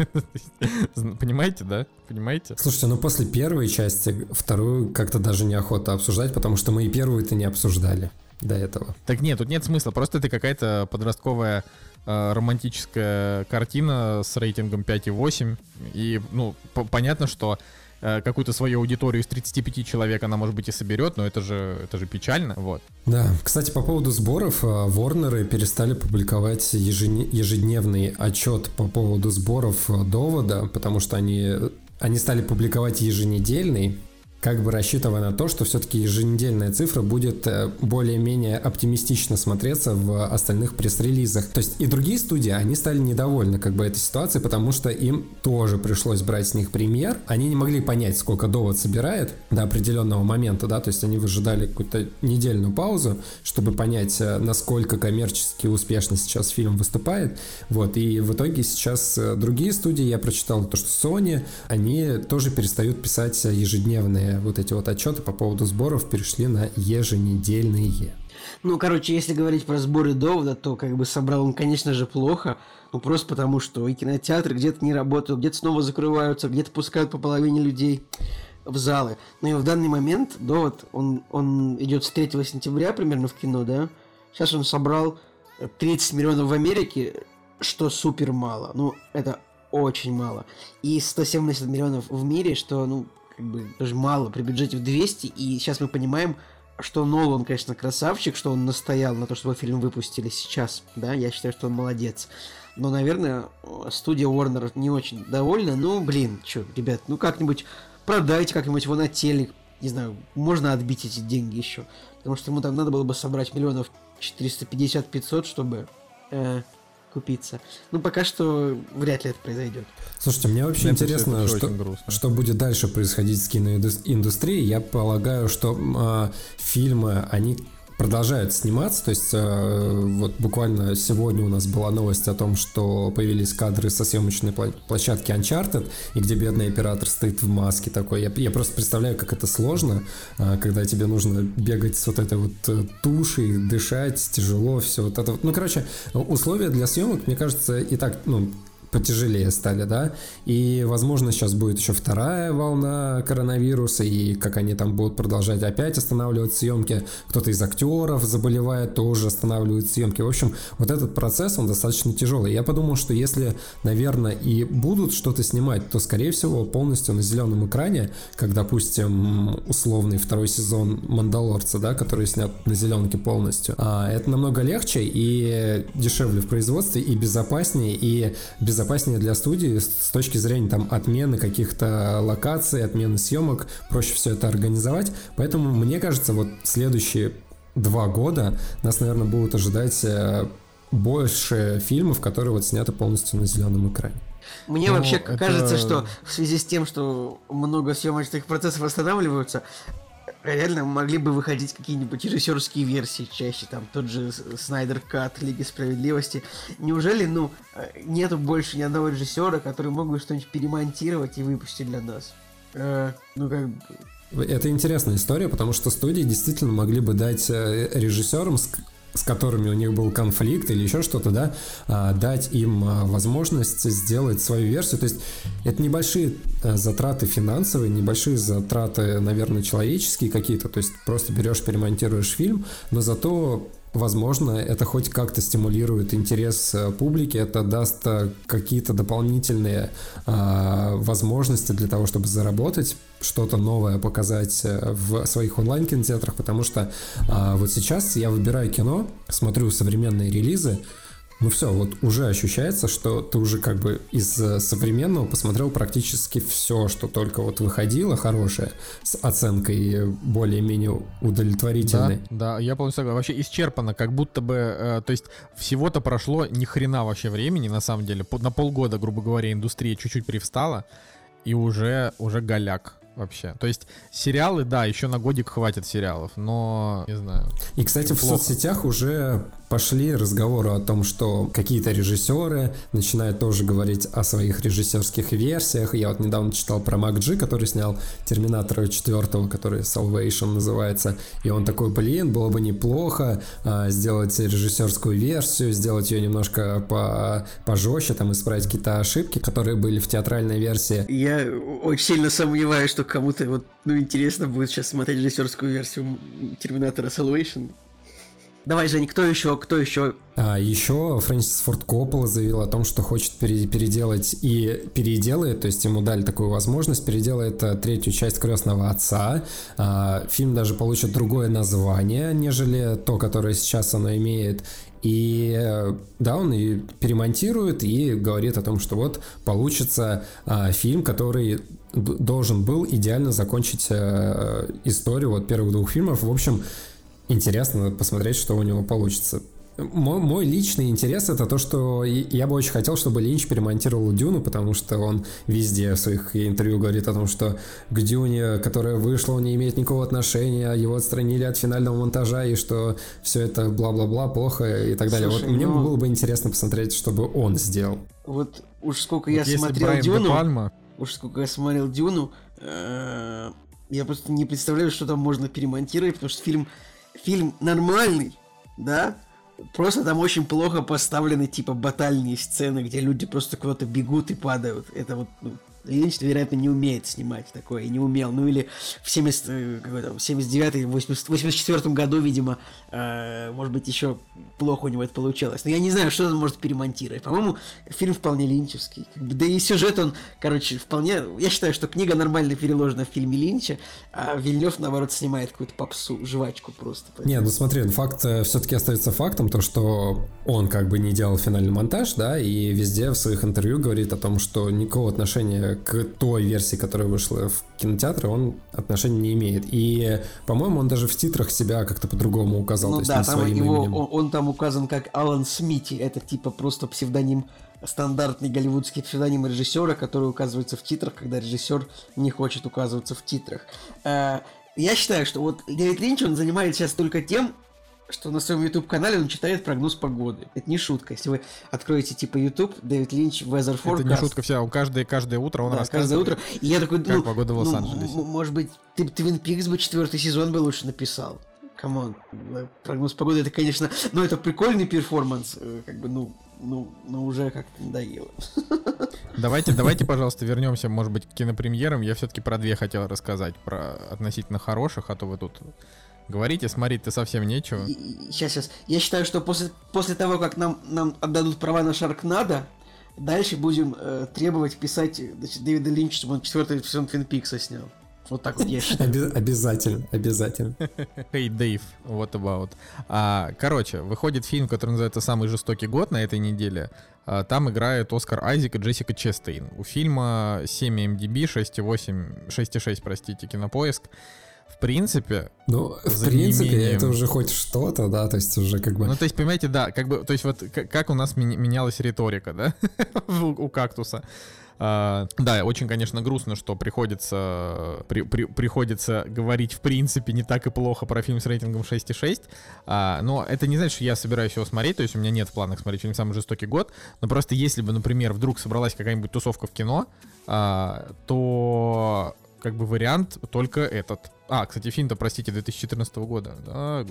Понимаете, да? Понимаете? Слушайте, ну после первой части вторую как-то даже неохота обсуждать, потому что мы и первую-то не обсуждали до этого. Так нет, тут нет смысла. Просто это какая-то подростковая э, романтическая картина с рейтингом 5,8. И, ну, понятно, что какую-то свою аудиторию из 35 человек она, может быть, и соберет, но это же, это же печально, вот. Да, кстати, по поводу сборов, Ворнеры перестали публиковать ежедневный отчет по поводу сборов э, довода, потому что они, они стали публиковать еженедельный, как бы рассчитывая на то, что все-таки еженедельная цифра будет э, более-менее оптимистично смотреться в остальных пресс-релизах. То есть и другие студии, они стали недовольны как бы этой ситуацией, потому что им тоже пришлось брать с них премьер. Они не могли понять, сколько довод собирает до определенного момента, да, то есть они выжидали какую-то недельную паузу, чтобы понять, э, насколько коммерчески успешно сейчас фильм выступает. Вот, и в итоге сейчас э, другие студии, я прочитал то, что Sony, они тоже перестают писать ежедневные вот эти вот отчеты по поводу сборов перешли на еженедельные. Ну, короче, если говорить про сборы довода, то как бы собрал он, конечно же, плохо. Ну, просто потому, что и кинотеатры где-то не работают, где-то снова закрываются, где-то пускают по половине людей в залы. Но и в данный момент довод, он, он идет с 3 сентября примерно в кино, да? Сейчас он собрал 30 миллионов в Америке, что супер мало. Ну, это очень мало. И 170 миллионов в мире, что, ну, как бы даже мало при бюджете в 200, и сейчас мы понимаем, что Нолан, конечно, красавчик, что он настоял на то, чтобы фильм выпустили сейчас, да, я считаю, что он молодец. Но, наверное, студия Warner не очень довольна. Ну, блин, что, ребят, ну как-нибудь продайте как-нибудь его на телек, не знаю, можно отбить эти деньги еще. Потому что ему там надо было бы собрать миллионов 450-500, чтобы э, купиться. Ну, пока что вряд ли это произойдет. Слушайте, мне вообще это интересно, что, что будет дальше происходить с киноиндустрией. Я полагаю, что э, фильмы, они продолжают сниматься. То есть э, вот буквально сегодня у нас была новость о том, что появились кадры со съемочной площадки Uncharted, и где бедный оператор стоит в маске такой. Я, я просто представляю, как это сложно, э, когда тебе нужно бегать с вот этой вот э, тушей, дышать, тяжело, все вот это. Ну, короче, условия для съемок, мне кажется, и так, ну, потяжелее стали, да, и, возможно, сейчас будет еще вторая волна коронавируса, и как они там будут продолжать опять останавливать съемки, кто-то из актеров заболевает, тоже останавливает съемки, в общем, вот этот процесс, он достаточно тяжелый, я подумал, что если, наверное, и будут что-то снимать, то, скорее всего, полностью на зеленом экране, как, допустим, условный второй сезон Мандалорца, да, который снят на зеленке полностью, а, это намного легче и дешевле в производстве, и безопаснее, и без безопаснее для студии с точки зрения там отмены каких-то локаций, отмены съемок, проще все это организовать. Поэтому мне кажется, вот следующие два года нас, наверное, будут ожидать э, больше фильмов, которые вот сняты полностью на зеленом экране. Мне Но вообще это... кажется, что в связи с тем, что много съемочных процессов останавливаются, реально могли бы выходить какие-нибудь режиссерские версии чаще, там тот же Снайдер Кат Лиги Справедливости. Неужели, ну, э, нету больше ни одного режиссера, который мог бы что-нибудь перемонтировать и выпустить для нас? Э, ну, как бы... Это интересная история, потому что студии действительно могли бы дать э, режиссерам с которыми у них был конфликт или еще что-то, да, а, дать им а, возможность сделать свою версию. То есть это небольшие э, затраты финансовые, небольшие затраты, наверное, человеческие какие-то. То есть просто берешь, перемонтируешь фильм, но зато Возможно, это хоть как-то стимулирует интерес э, публики, это даст э, какие-то дополнительные э, возможности для того, чтобы заработать, что-то новое показать э, в своих онлайн-кинотеатрах, потому что э, вот сейчас я выбираю кино, смотрю современные релизы, ну все, вот уже ощущается, что ты уже как бы из э, современного посмотрел практически все, что только вот выходило хорошее, с оценкой более-менее удовлетворительной. Да, да, я полностью согласен. Вообще исчерпано, как будто бы, э, то есть всего-то прошло ни хрена вообще времени, на самом деле. На полгода, грубо говоря, индустрия чуть-чуть привстала, и уже, уже голяк вообще. То есть сериалы, да, еще на годик хватит сериалов, но не знаю. И, кстати, в соцсетях уже пошли разговоры о том, что какие-то режиссеры начинают тоже говорить о своих режиссерских версиях. Я вот недавно читал про Мак Джи, который снял Терминатора 4, который Salvation называется. И он такой, блин, было бы неплохо а, сделать режиссерскую версию, сделать ее немножко по пожестче, там исправить какие-то ошибки, которые были в театральной версии. Я очень сильно сомневаюсь, что кому-то вот, ну, интересно будет сейчас смотреть режиссерскую версию Терминатора Salvation. Давай, Жень, кто еще, кто еще? А, еще Фрэнсис Форд Коппола заявил о том, что хочет переделать и переделает, то есть ему дали такую возможность, переделает э, третью часть «Крестного отца». А, фильм даже получит другое название, нежели то, которое сейчас оно имеет. И э, да, он и перемонтирует и говорит о том, что вот получится а, фильм, который должен был идеально закончить а, историю вот первых двух фильмов. В общем, интересно посмотреть, что у него получится. Мой, мой личный интерес это то, что я бы очень хотел, чтобы Линч перемонтировал Дюну, потому что он везде в своих интервью говорит о том, что к Дюне, которая вышла, он не имеет никакого отношения, его отстранили от финального монтажа, и что все это бла-бла-бла, плохо и так далее. Слушай, вот ну... мне было бы интересно посмотреть, чтобы он сделал. Вот уж сколько вот я смотрел Брайан Дюну, Пальма... уж сколько я смотрел Дюну, э, я просто не представляю, что там можно перемонтировать, потому что фильм фильм нормальный, да, просто там очень плохо поставлены, типа, батальные сцены, где люди просто куда-то бегут и падают. Это вот, ну, Линч, вероятно, не умеет снимать такое, и не умел. Ну или в 70, э, какой там, 79 84 году, видимо, э, может быть, еще плохо у него это получалось. Но я не знаю, что он может перемонтировать. По-моему, фильм вполне линчевский. Да и сюжет он, короче, вполне... Я считаю, что книга нормально переложена в фильме Линча, а Вильнев, наоборот, снимает какую-то попсу, жвачку просто. Поэтому... Не, ну смотри, ну, факт э, все-таки остается фактом, то, что он как бы не делал финальный монтаж, да, и везде в своих интервью говорит о том, что никакого отношения к той версии, которая вышла в кинотеатре, он отношения не имеет. И, по-моему, он даже в титрах себя как-то по-другому указал. Ну да, там его, он, он там указан как Алан Смити. Это типа просто псевдоним стандартный голливудский псевдоним режиссера, который указывается в титрах, когда режиссер не хочет указываться в титрах. Э, я считаю, что вот Дэвид Линч, он занимается сейчас только тем, что на своем YouTube-канале он читает прогноз погоды. Это не шутка. Если вы откроете типа YouTube, Дэвид Линч, Weather Forecast. Это не шутка вся. Он каждое, каждое утро он да, рассказывает, каждое утро. И я такой, как ну, погода в Лос-Анджелесе. Ну, может быть, ты Твин Пикс бы четвертый сезон бы лучше написал. Come on. Прогноз погоды, это, конечно... Ну, это прикольный перформанс. Э, как бы, ну, ну, ну уже как-то надоело. Давайте, давайте, пожалуйста, вернемся, может быть, к кинопремьерам. Я все-таки про две хотел рассказать, про относительно хороших, а то вы тут Говорите, смотреть-то совсем нечего. сейчас, сейчас. Я считаю, что после, после того, как нам, нам отдадут права на Шаркнада, дальше будем э, требовать писать значит, Дэвида Линча, чтобы он четвертый сезон Твин Пикса снял. Вот так вот я считаю. Оби- обязательно, обязательно. Hey, Dave, what about? А, короче, выходит фильм, который называется «Самый жестокий год» на этой неделе. А, там играют Оскар Айзек и Джессика Честейн. У фильма 7 MDB, 6,8, 6,6, простите, кинопоиск. В принципе, Ну, в принципе, неимением- это уже хоть что-то, да, то есть уже как бы... ну то есть, понимаете, да, как бы, то есть вот как у нас менялась риторика, да, у, у кактуса. А, да, очень, конечно, грустно, что приходится, при- при- приходится говорить, в принципе, не так и плохо про фильм с рейтингом 6,6. А, но это не значит, что я собираюсь его смотреть, то есть у меня нет в планах смотреть фильм «Самый жестокий год», но просто если бы, например, вдруг собралась какая-нибудь тусовка в кино, а, то как бы вариант только этот. А, кстати, фильм-то, простите, 2014 года. Да.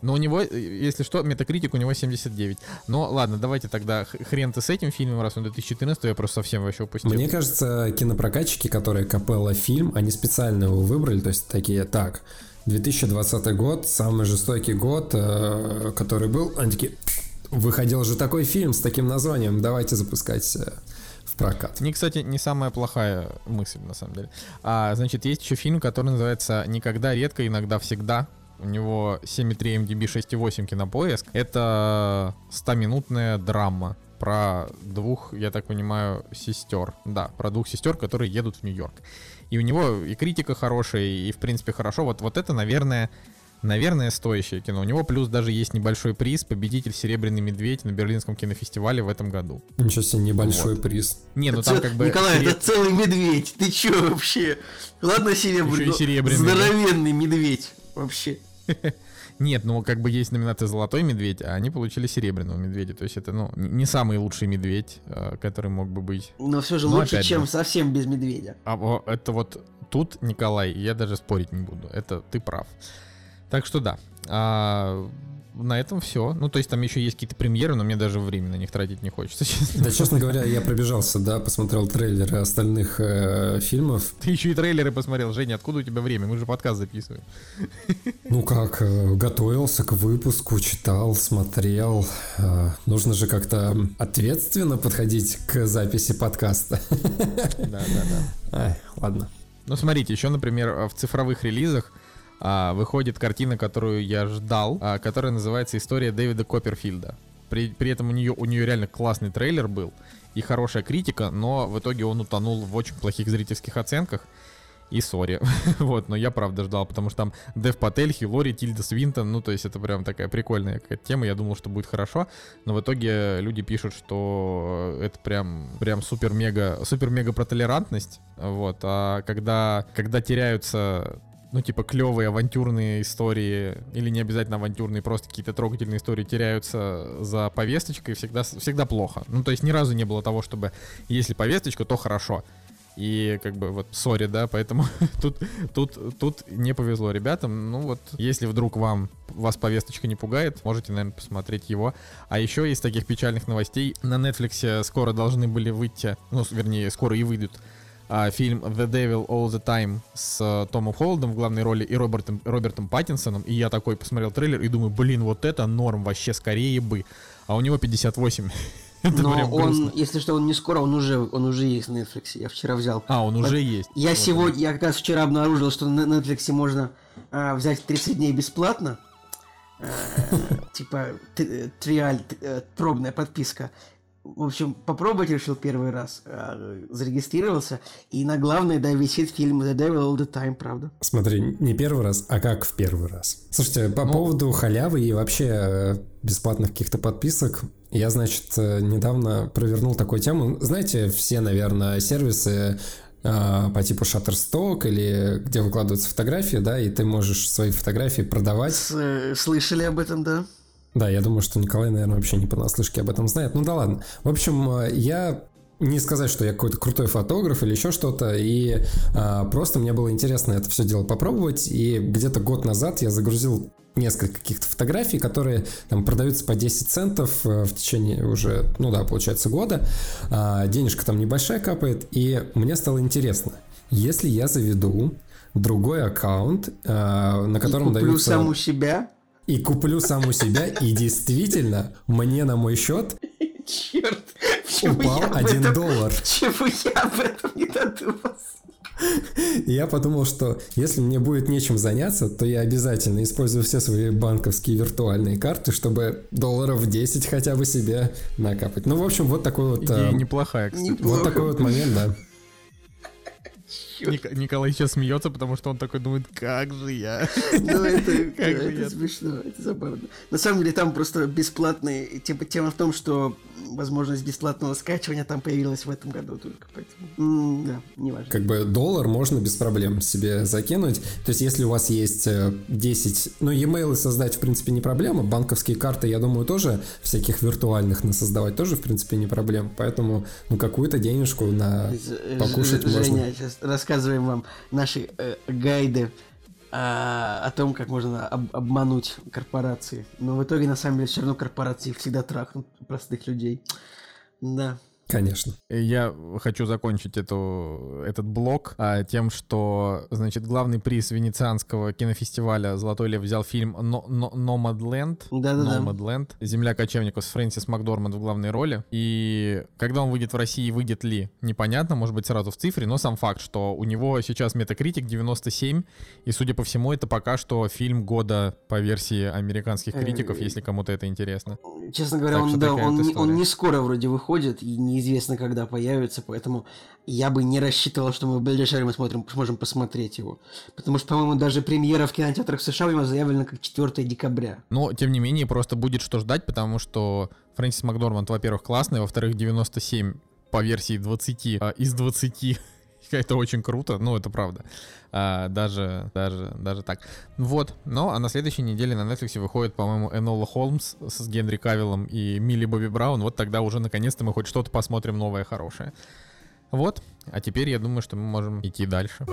Но у него, э, если что, метакритик у него 79. Но ладно, давайте тогда хрен ты с этим фильмом, раз он 2014, я просто совсем вообще упустил. Мне кажется, кинопрокатчики, которые Капелла фильм, они специально его выбрали, то есть такие, так, 2020 год, самый жестокий год, э, который был, они такие, выходил же такой фильм с таким названием, давайте запускать э, прокат. Не, кстати, не самая плохая мысль, на самом деле. А, значит, есть еще фильм, который называется «Никогда, редко, иногда, всегда». У него 7,3 MDB, 6,8 кинопоиск. Это 100-минутная драма про двух, я так понимаю, сестер. Да, про двух сестер, которые едут в Нью-Йорк. И у него и критика хорошая, и, в принципе, хорошо. Вот, вот это, наверное, наверное, стоящее кино. У него плюс даже есть небольшой приз, победитель «Серебряный медведь» на Берлинском кинофестивале в этом году. Ничего себе, небольшой приз. Не, ну там Ц- как бы... Николай, сереб- это целый медведь. Ты чё вообще? Ладно, серебряный. Ещё и но серебряный? Здоровенный медведь. Вообще. Нет, ну как бы есть номинация «Золотой медведь», а они получили «Серебряного медведя». То есть это, ну, не самый лучший медведь, э, который мог бы быть. Но все же Ну, лучше, чем же. совсем без медведя. А это вот тут, Николай, я даже спорить не буду. Это ты прав. Так что да. А, на этом все. Ну, то есть там еще есть какие-то премьеры, но мне даже время на них тратить не хочется, честно. Да, честно говоря, я пробежался, да, посмотрел трейлеры остальных э, фильмов. Ты еще и трейлеры посмотрел. Женя, откуда у тебя время? Мы же подкаст записываем. Ну как, э, готовился к выпуску, читал, смотрел. Э, Нужно же как-то ответственно подходить к записи подкаста. Да, да, да. Ай, ладно. Ну, смотрите, еще, например, в цифровых релизах а, выходит картина, которую я ждал, а, которая называется «История Дэвида Копперфильда». При, при этом у нее, у нее реально классный трейлер был и хорошая критика, но в итоге он утонул в очень плохих зрительских оценках. И сори. вот, но я правда ждал, потому что там Дэв Патель, Хилори, Тильда Свинтон, ну, то есть это прям такая прикольная какая-то тема, я думал, что будет хорошо, но в итоге люди пишут, что это прям, прям супер-мега, супер-мега про толерантность, вот, а когда, когда теряются ну, типа, клевые авантюрные истории, или не обязательно авантюрные, просто какие-то трогательные истории теряются за повесточкой, всегда, всегда плохо. Ну, то есть ни разу не было того, чтобы если повесточка, то хорошо. И как бы вот, сори, да, поэтому тут, тут, тут не повезло ребятам. Ну вот, если вдруг вам вас повесточка не пугает, можете, наверное, посмотреть его. А еще из таких печальных новостей на Netflix скоро должны были выйти, ну, вернее, скоро и выйдут а, фильм The Devil All the Time с э, Томом Холландом в главной роли и Робертом, Робертом Паттинсоном. И я такой посмотрел трейлер и думаю, блин, вот это норм, вообще скорее бы. А у него 58. Это Но он, грустно. если что, он не скоро, он уже, он уже есть на Netflix. Я вчера взял. А, он уже есть. Я Вот сегодня, я как раз вчера обнаружил, что на Netflix можно а, взять 30 дней бесплатно. Э, Типа т- триаль, э, пробная подписка. В общем, попробовать решил первый раз. а, Зарегистрировался. И на главной, да, висит фильм The Devil All the Time, правда. Смотри, не первый раз, а как в первый раз. Слушайте, по Ну. поводу халявы и вообще э, бесплатных каких-то подписок, я, значит, э, недавно провернул такую тему. Знаете, все, наверное, сервисы э, по типу Shutterstock или где выкладываются фотографии, да, и ты можешь свои фотографии продавать. Э, Слышали об этом, да? Да, я думаю, что Николай, наверное, вообще не понаслышке об этом знает. Ну да ладно. В общем, э, я не сказать, что я какой-то крутой фотограф или еще что-то, и а, просто мне было интересно это все дело попробовать, и где-то год назад я загрузил несколько каких-то фотографий, которые там продаются по 10 центов э, в течение уже, ну да, получается, года. А, денежка там небольшая капает, и мне стало интересно, если я заведу другой аккаунт, а, на котором и куплю даются... саму себя. И куплю саму себя, и действительно, мне на мой счет Черт, упал 1 этом- доллар. Почему я об этом не додумался? Я подумал, что если мне будет нечем заняться, то я обязательно использую все свои банковские виртуальные карты, чтобы долларов 10 хотя бы себе накапать. Ну, в общем, вот такой вот... Идея э, неплохая, кстати. Вот такой вот момент, да. Ник- Николай сейчас смеется, потому что он такой думает, как же я? Ну, это, Как смешно, это забавно. На самом деле там просто бесплатный, типа, тема в том, что возможность бесплатного скачивания там появилась в этом году только, поэтому, да, не важно. Как бы доллар можно без проблем себе закинуть. То есть, если у вас есть э, 10... Ну, e-mail создать, в принципе, не проблема. Банковские карты, я думаю, тоже всяких виртуальных создавать тоже, в принципе, не проблема. Поэтому, ну, какую-то денежку на... Покушать Ж- можно. Женя, сейчас рассказываем вам наши э, гайды а, о том, как можно об- обмануть корпорации. Но в итоге, на самом деле, все равно корпорации всегда трахнут простых людей. Да. Конечно. Я хочу закончить эту, этот блок а, тем, что, значит, главный приз венецианского кинофестиваля «Золотой лев» взял фильм «Но- Но- «Номадленд». Да-да-да. «Номадленд». «Земля кочевников» с Фрэнсис Макдорманд в главной роли. И когда он выйдет в России, выйдет ли, непонятно, может быть, сразу в цифре, но сам факт, что у него сейчас метакритик 97, и, судя по всему, это пока что фильм года по версии американских критиков, Э, если кому-то это интересно. Честно говоря, Так он, да, он, не- он не скоро вроде выходит, и неизвестно, когда появится, поэтому я бы не рассчитывал, что мы в ближайшее время смотрим, сможем посмотреть его. Потому что, по-моему, даже премьера в кинотеатрах США у него заявлена как 4 декабря. Но, тем не менее, просто будет что ждать, потому что Фрэнсис Макдорманд, во-первых, классный, во-вторых, 97 по версии 20 а, из 20. Это очень круто, ну, это правда. А, даже, даже, даже так. Вот. Ну, а на следующей неделе на Netflix выходит, по-моему, Энола Холмс с Генри Кавиллом и Милли Бобби Браун. Вот тогда уже наконец-то мы хоть что-то посмотрим новое, хорошее. Вот. А теперь я думаю, что мы можем идти дальше.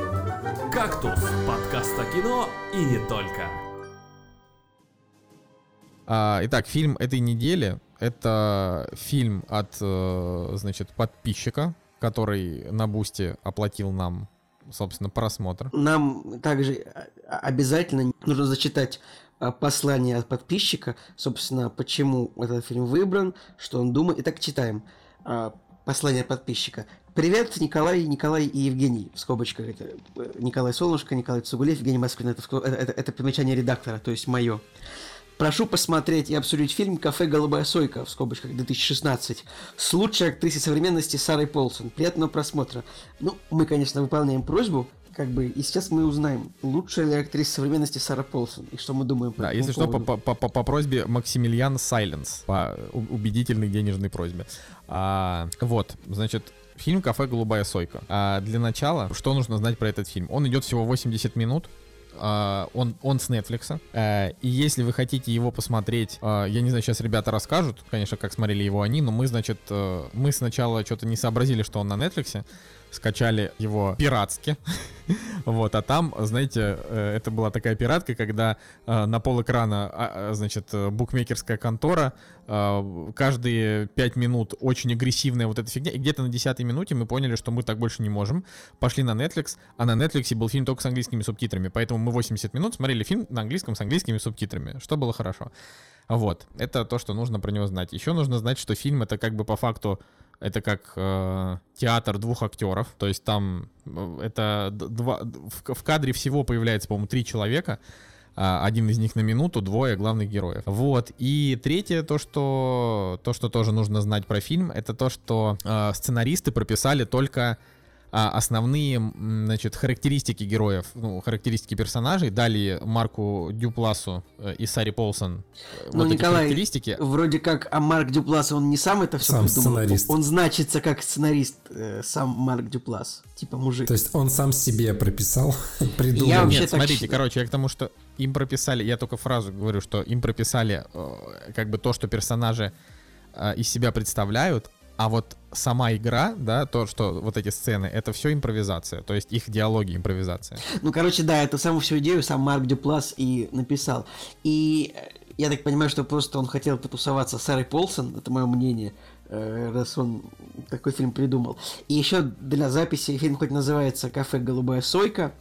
«Кактус» — подкаст о кино и не только. А, итак, фильм этой недели — это фильм от, э, значит, подписчика, который на Бусте оплатил нам, собственно, просмотр. Нам также а, обязательно нужно зачитать а, послание от подписчика, собственно, почему этот фильм выбран, что он думает. Итак, читаем. А, Послание от подписчика. Привет, Николай, Николай и Евгений. В скобочках это э, Николай Солнышко, Николай Цугулев, Евгений Москвин. Это, это, это- это примечание редактора, то есть мое. Прошу посмотреть и обсудить фильм «Кафе Голубая Сойка» в скобочках 2016 с лучшей актрисой современности Сарой Полсон. Приятного просмотра. Ну, мы, конечно, выполняем просьбу, как бы, и сейчас мы узнаем, лучшая ли актриса современности Сара Полсон, и что мы думаем по Да, если что, по, поводу. по, по, по просьбе Максимилиан Сайленс, по убедительной денежной просьбе. А, вот, значит, фильм «Кафе Голубая Сойка». А, для начала, что нужно знать про этот фильм? Он идет всего 80 минут, а, он, он с Netflix. А, и если вы хотите его посмотреть, а, я не знаю, сейчас ребята расскажут, конечно, как смотрели его они, но мы, значит, э, мы сначала что-то не сообразили, что он на Netflix, скачали его пиратски. Вот, а там, знаете, э, это была такая пиратка, когда э, на пол экрана, а, а, значит, э, букмекерская контора, каждые 5 минут очень агрессивная вот эта фигня, и где-то на 10 минуте мы поняли, что мы так больше не можем, пошли на Netflix, а на Netflix был фильм только с английскими субтитрами, поэтому мы 80 минут смотрели фильм на английском с английскими субтитрами, что было хорошо. Вот, это то, что нужно про него знать. Еще нужно знать, что фильм это как бы по факту это как э, театр двух актеров, то есть там э, это два, в, в кадре всего появляется, по-моему, три человека, а, один из них на минуту, двое главных героев. Вот. И третье, то, что, то, что тоже нужно знать про фильм, это то, что э, сценаристы прописали только а, основные, значит, характеристики героев, ну, характеристики персонажей, дали Марку Дюпласу э, и Саре Полсон э, Ну, вот эти Николай, характеристики. Вроде как, а Марк Дюплас, он не сам это все Сам придумал. сценарист. Он значится как сценарист, э, сам Марк Дюплас. Типа мужик. То есть он сам себе прописал, придумал. Я вообще Нет, так смотрите, считаю. короче, я к тому, что им прописали, я только фразу говорю, что им прописали э, как бы то, что персонажи э, из себя представляют, а вот сама игра, да, то, что вот эти сцены, это все импровизация, то есть их диалоги импровизация. Ну, короче, да, это саму всю идею сам Марк Дюплас и написал. И э, я так понимаю, что просто он хотел потусоваться с Сарой Полсон, это мое мнение, э, раз он такой фильм придумал. И еще для записи фильм хоть называется «Кафе Голубая Сойка»,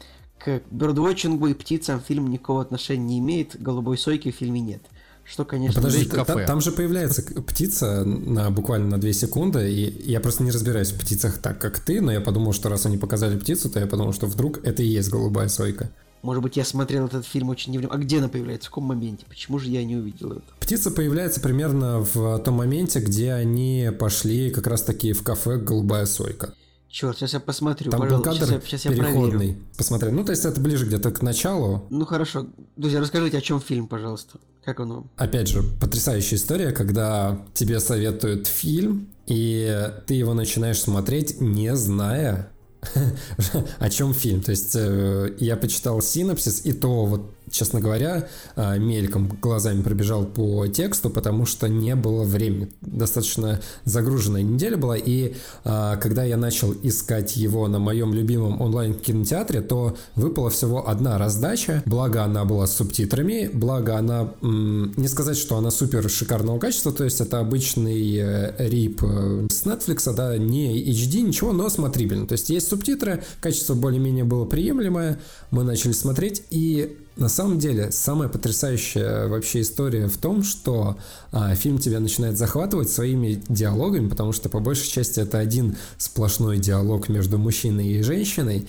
к бёрдвотчингу и птицам фильм никакого отношения не имеет, голубой сойки в фильме нет. Что, конечно... Подожди, кафе. Там, же появляется птица на буквально на 2 секунды, и я просто не разбираюсь в птицах так, как ты, но я подумал, что раз они показали птицу, то я подумал, что вдруг это и есть голубая сойка. Может быть, я смотрел этот фильм очень невнимательно. А где она появляется? В каком моменте? Почему же я не увидел это? Птица появляется примерно в том моменте, где они пошли как раз-таки в кафе «Голубая сойка». Черт, сейчас я посмотрю. Там был кадр сейчас я, сейчас переходный. Я Посмотри. Ну, то есть это ближе где-то к началу. Ну, хорошо. Друзья, расскажите, о чем фильм, пожалуйста. Как он вам? Опять же, потрясающая история, когда тебе советуют фильм, и ты его начинаешь смотреть, не зная, о чем фильм. То есть э, я почитал синопсис, и то вот честно говоря, а, мельком глазами пробежал по тексту, потому что не было времени. Достаточно загруженная неделя была, и а, когда я начал искать его на моем любимом онлайн-кинотеатре, то выпала всего одна раздача, благо она была с субтитрами, благо она, не сказать, что она супер шикарного качества, то есть это обычный э, рип э, с Netflix, да, не HD, ничего, но смотрибельно. То есть есть субтитры, качество более-менее было приемлемое, мы начали смотреть, и на самом деле, самая потрясающая вообще история в том, что а, фильм тебя начинает захватывать своими диалогами, потому что по большей части это один сплошной диалог между мужчиной и женщиной.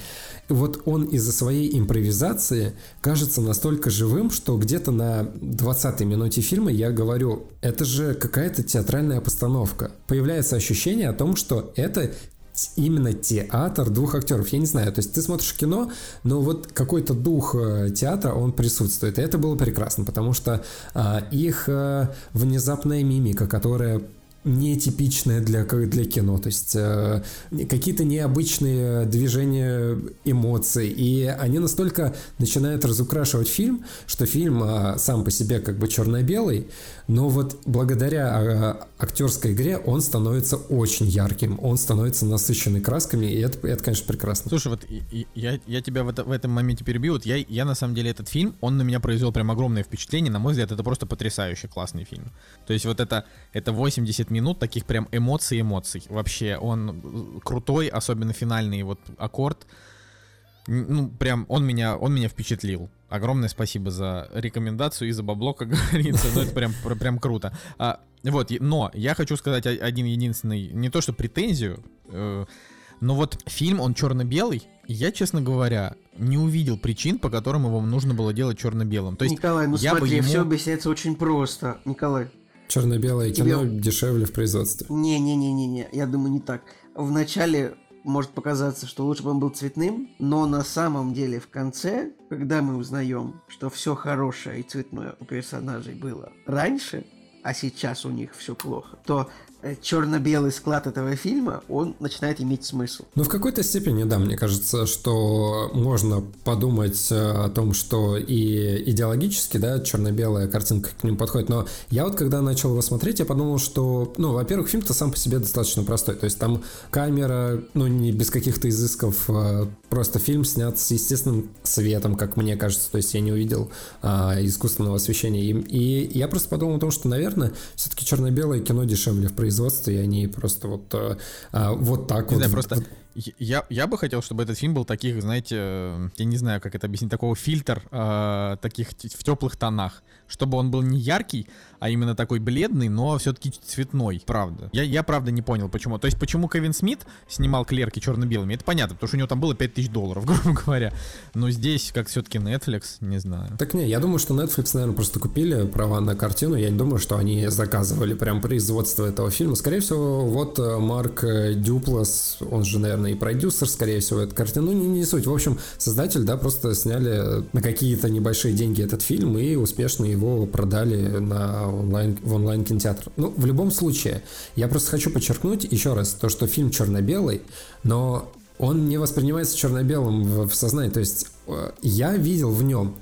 И вот он из-за своей импровизации кажется настолько живым, что где-то на 20-й минуте фильма я говорю, это же какая-то театральная постановка. Появляется ощущение о том, что это именно театр двух актеров. Я не знаю, то есть ты смотришь кино, но вот какой-то дух э, театра, он присутствует. И это было прекрасно, потому что а, их а, внезапная мимика, которая нетипичное для, для кино, то есть э, какие-то необычные движения эмоций, и они настолько начинают разукрашивать фильм, что фильм э, сам по себе как бы черно-белый, но вот благодаря э, актерской игре он становится очень ярким, он становится насыщенный красками, и это, это конечно, прекрасно. Слушай, вот я, я тебя в, это, в этом моменте перебью, вот я, я на самом деле этот фильм, он на меня произвел прям огромное впечатление, на мой взгляд, это просто потрясающий классный фильм. То есть вот это, это 80 минут таких прям эмоций-эмоций. Вообще, он э, крутой, особенно финальный вот аккорд. Ну, прям он меня, он меня впечатлил. Огромное спасибо за рекомендацию и за бабло, как говорится. Ну, это прям, прям круто. А, вот, но я хочу сказать один единственный, не то что претензию, э, но вот фильм, он черно-белый, я, честно говоря, не увидел причин, по которым его нужно было делать черно-белым. То есть, Николай, ну я смотри, бы ему... все объясняется очень просто. Николай, Черно-белое кино Тебе... дешевле в производстве. Не-не-не-не-не, я думаю не так. Вначале может показаться, что лучше бы он был цветным, но на самом деле в конце, когда мы узнаем, что все хорошее и цветное у персонажей было раньше, а сейчас у них все плохо, то черно-белый склад этого фильма, он начинает иметь смысл. Ну, в какой-то степени, да, мне кажется, что можно подумать э, о том, что и идеологически, да, черно-белая картинка к ним подходит, но я вот когда начал его смотреть, я подумал, что, ну, во-первых, фильм-то сам по себе достаточно простой, то есть там камера, ну, не без каких-то изысков, а просто фильм снят с естественным светом, как мне кажется, то есть я не увидел а, искусственного освещения, и, и я просто подумал о том, что, наверное, все-таки черно-белое кино дешевле в производстве и они просто вот, э, а, вот так не вот. Знаю, просто я, я бы хотел, чтобы этот фильм был таких, знаете, э, я не знаю, как это объяснить, такого фильтр э, таких в теплых тонах, чтобы он был не яркий, а именно такой бледный, но все-таки цветной, правда. Я, я правда не понял, почему. То есть, почему Кевин Смит снимал клерки черно-белыми, это понятно, потому что у него там было 5000 долларов, грубо говоря. Но здесь, как все-таки Netflix, не знаю. Так не, я думаю, что Netflix, наверное, просто купили права на картину. Я не думаю, что они заказывали прям производство этого фильма. Скорее всего, вот э, Марк э, Дюплас, он же, наверное, и продюсер, скорее всего, этой картины. Ну, не, не суть. В общем, создатель, да, просто сняли на какие-то небольшие деньги этот фильм и успешно его продали на онлайн, в онлайн-кинотеатр. Ну, в любом случае, я просто хочу подчеркнуть еще раз то, что фильм черно-белый, но он не воспринимается черно-белым в, в сознании. То есть э, я видел в нем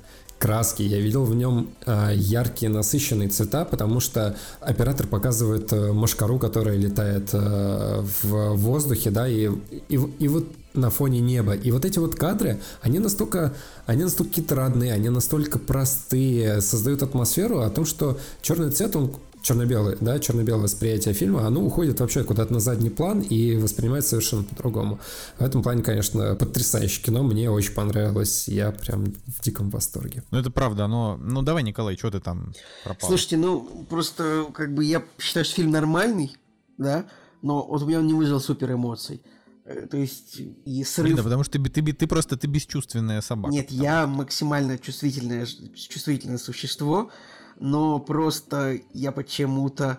краски, я видел в нем э, яркие насыщенные цвета, потому что оператор показывает э, машкару, которая летает э, в воздухе, да, и, и, и вот на фоне неба. И вот эти вот кадры, они настолько, они настолько китрадные, они настолько простые, создают атмосферу о том, что черный цвет, он черно-белое, да, черно-белое восприятие фильма, оно уходит вообще куда-то на задний план и воспринимается совершенно по-другому. В этом плане, конечно, потрясающее кино, мне очень понравилось, я прям в диком восторге. Ну это правда, но, ну давай, Николай, что ты там пропал? Слушайте, ну просто как бы я считаю, что фильм нормальный, да, но вот у меня он не вызвал супер эмоций. Э, то есть и срыв... Блин, да потому что ты, ты, ты просто ты бесчувственная собака. Нет, потому. я максимально чувствительное, чувствительное существо, но просто я почему-то...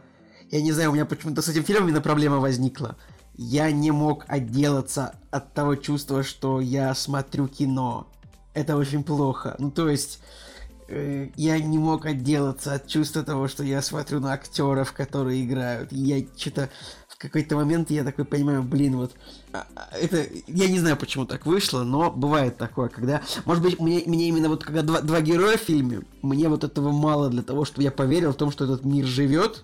Я не знаю, у меня почему-то с этим фильмом именно проблема возникла. Я не мог отделаться от того чувства, что я смотрю кино. Это очень плохо. Ну, то есть, э, я не мог отделаться от чувства того, что я смотрю на актеров, которые играют. Я что-то какой-то момент я такой понимаю, блин, вот а, а, это я не знаю, почему так вышло, но бывает такое, когда, может быть, мне, мне именно вот когда два, два героя в фильме, мне вот этого мало для того, чтобы я поверил в том, что этот мир живет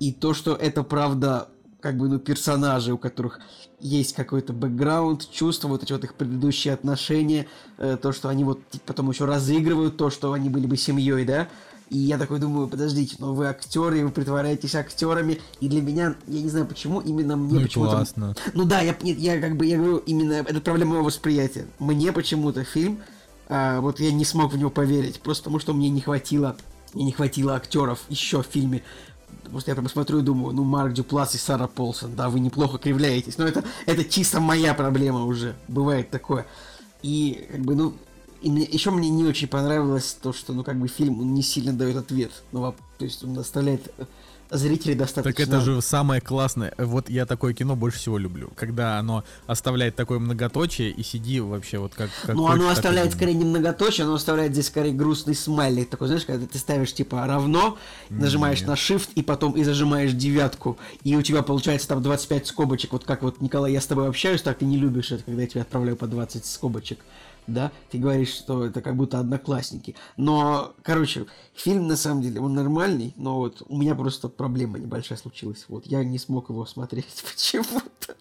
и то, что это правда как бы, ну, персонажи, у которых есть какой-то бэкграунд, чувства, вот эти вот их предыдущие отношения, э, то, что они вот потом еще разыгрывают то, что они были бы семьей, да, и я такой думаю, подождите, но вы актеры, вы притворяетесь актерами. И для меня, я не знаю почему, именно мне ну почему-то. Классно. Ну да, я, нет, я как бы я говорю, именно это проблема моего восприятия. Мне почему-то фильм, а, вот я не смог в него поверить, просто потому что мне не хватило, мне не хватило актеров еще в фильме. Потому что я прям смотрю и думаю, ну Марк Дюплас и Сара Полсон, да, вы неплохо кривляетесь. Но это, это чисто моя проблема уже. Бывает такое. И как бы, ну, и мне, еще мне не очень понравилось то, что, ну, как бы фильм он не сильно дает ответ. Ну, то есть он оставляет э, зрителей достаточно... Так это же самое классное. Вот я такое кино больше всего люблю. Когда оно оставляет такое многоточие и сиди вообще вот как... как ну, оно оставляет скорее не многоточие, оно оставляет здесь скорее грустный смайлик. Такой, знаешь, когда ты ставишь типа равно, нажимаешь Нет. на shift и потом и зажимаешь девятку, и у тебя получается там 25 скобочек. Вот как вот, Николай, я с тобой общаюсь, так ты не любишь это, когда я тебя отправляю по 20 скобочек да, ты говоришь, что это как будто одноклассники. Но, короче, фильм на самом деле, он нормальный, но вот у меня просто проблема небольшая случилась. Вот я не смог его смотреть почему-то.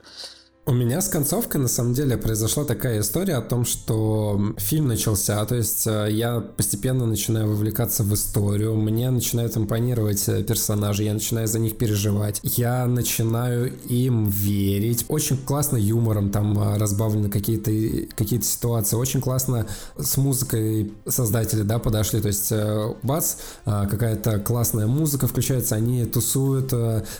У меня с концовкой, на самом деле, произошла такая история о том, что фильм начался, то есть э, я постепенно начинаю вовлекаться в историю, мне начинают импонировать э, персонажи, я начинаю за них переживать, я начинаю им верить. Очень классно юмором там э, разбавлены какие-то какие ситуации, очень классно с музыкой создатели, да, подошли, то есть бац, какая-то классная музыка включается, они тусуют,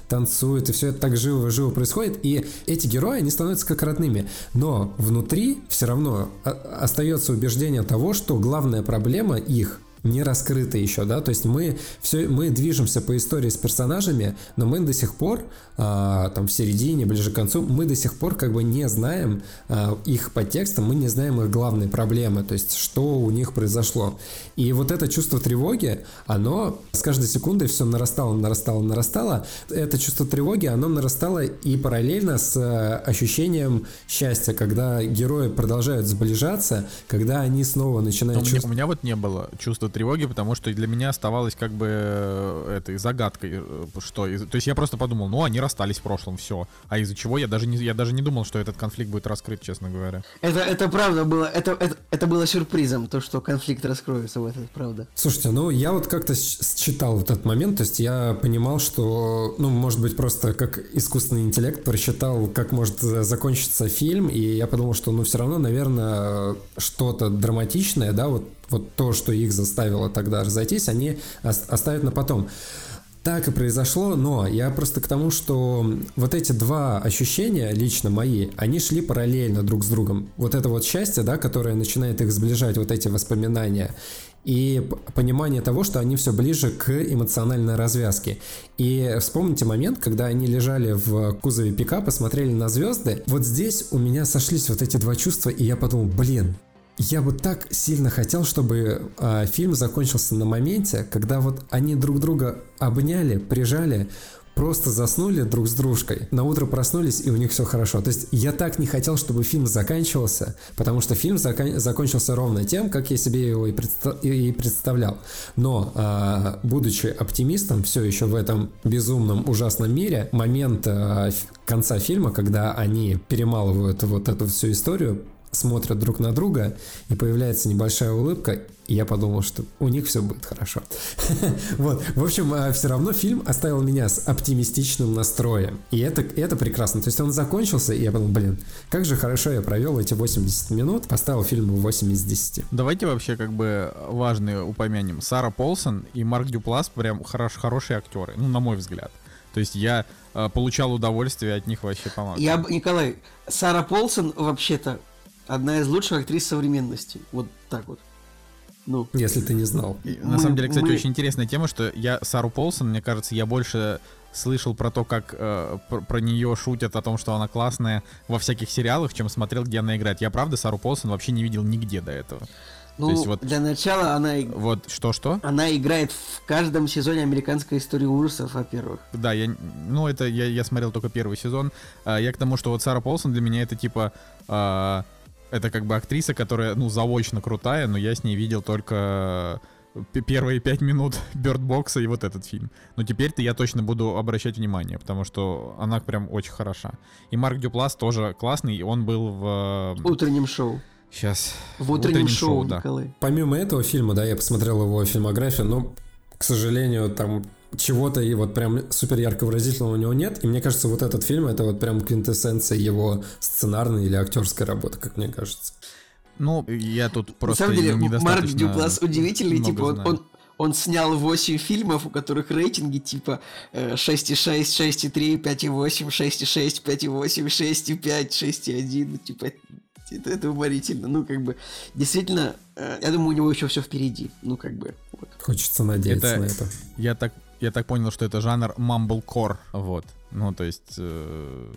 танцуют, и все это так живо-живо происходит, и эти герои, они становятся как родными. Но внутри все равно остается убеждение того, что главная проблема их не раскрыто еще, да, то есть мы все, мы движемся по истории с персонажами, но мы до сих пор, а, там в середине, ближе к концу, мы до сих пор как бы не знаем а, их подтекстом, мы не знаем их главной проблемы, то есть что у них произошло. И вот это чувство тревоги, оно с каждой секундой все нарастало, нарастало, нарастало. Это чувство тревоги, оно нарастало и параллельно с э, ощущением счастья, когда герои продолжают сближаться, когда они снова начинают чувствовать... У меня вот не было чувства тревоги, потому что для меня оставалось как бы э, этой загадкой, э, что... То есть я просто подумал, ну, они расстались в прошлом, все. А из-за чего я даже не, я даже не думал, что этот конфликт будет раскрыт, честно говоря. Это, это правда было, это, это, это было сюрпризом, то, что конфликт раскроется в этот, правда. Слушайте, ну, я вот как-то считал вот этот момент, то есть я понимал, что, ну, может быть, просто как искусственный интеллект просчитал, как может закончиться фильм, и я подумал, что, ну, все равно, наверное, что-то драматичное, да, вот вот то, что их заставило тогда разойтись, они оставят на потом. Так и произошло, но я просто к тому, что вот эти два ощущения, лично мои, они шли параллельно друг с другом. Вот это вот счастье, да, которое начинает их сближать, вот эти воспоминания, и понимание того, что они все ближе к эмоциональной развязке. И вспомните момент, когда они лежали в кузове пикапа, смотрели на звезды. Вот здесь у меня сошлись вот эти два чувства, и я подумал, блин, я бы так сильно хотел, чтобы э, фильм закончился на моменте, когда вот они друг друга обняли, прижали, просто заснули друг с дружкой, на утро проснулись и у них все хорошо. То есть я так не хотел, чтобы фильм заканчивался, потому что фильм закон- закончился ровно тем, как я себе его и, предста- и представлял. Но э, будучи оптимистом все еще в этом безумном ужасном мире, момент э, конца фильма, когда они перемалывают вот эту всю историю, смотрят друг на друга, и появляется небольшая улыбка, и я подумал, что у них все будет хорошо. Вот, в общем, а, все равно фильм оставил меня с оптимистичным настроем, и это, это прекрасно. То есть он закончился, и я подумал, блин, как же хорошо я провел эти 80 минут, поставил фильм 8 из 10. Давайте вообще как бы важные упомянем. Сара Полсон и Марк Дюплас прям хорош, хорошие актеры, ну, на мой взгляд. То есть я э, получал удовольствие от них вообще по Я, Николай, Сара Полсон вообще-то одна из лучших актрис современности. Вот так вот. Ну. Если ты не знал. И, мы, на самом деле, кстати, мы... очень интересная тема, что я Сару Полсон, мне кажется, я больше слышал про то, как э, про, про нее шутят о том, что она классная во всяких сериалах, чем смотрел, где она играет. Я правда Сару Полсон вообще не видел нигде до этого. Ну, То есть вот, для начала она... Вот что-что? Она играет в каждом сезоне американской истории ужасов, во-первых. Да, я... Ну, это я, я смотрел только первый сезон. А, я к тому, что вот Сара Полсон для меня это типа... А, это как бы актриса, которая, ну, заочно крутая, но я с ней видел только первые пять минут Бёрдбокса и вот этот фильм. Но теперь-то я точно буду обращать внимание, потому что она прям очень хороша. И Марк Дюплас тоже классный, и он был в... Утреннем шоу. Сейчас. В утреннем, утреннем шоу, шоу да. Николай. Помимо этого фильма, да, я посмотрел его фильмографию, но, к сожалению, там чего-то и вот прям супер ярко выразительного у него нет. И мне кажется, вот этот фильм это вот прям квинтэссенция его сценарной или актерской работы, как мне кажется. Ну, я тут просто На самом деле, Марк Дюплас удивительный, типа, он, он, он снял 8 фильмов, у которых рейтинги типа 6,6, 6,3, 5,8, 6,6, 5,8, 6,5, 6,1, типа это, это уморительно. Ну, как бы, действительно, э, я думаю, у него еще все впереди. Ну, как бы, вот. Хочется надеяться это, на это. Я так, я так понял, что это жанр mumblecore, вот. Ну, то есть... Э,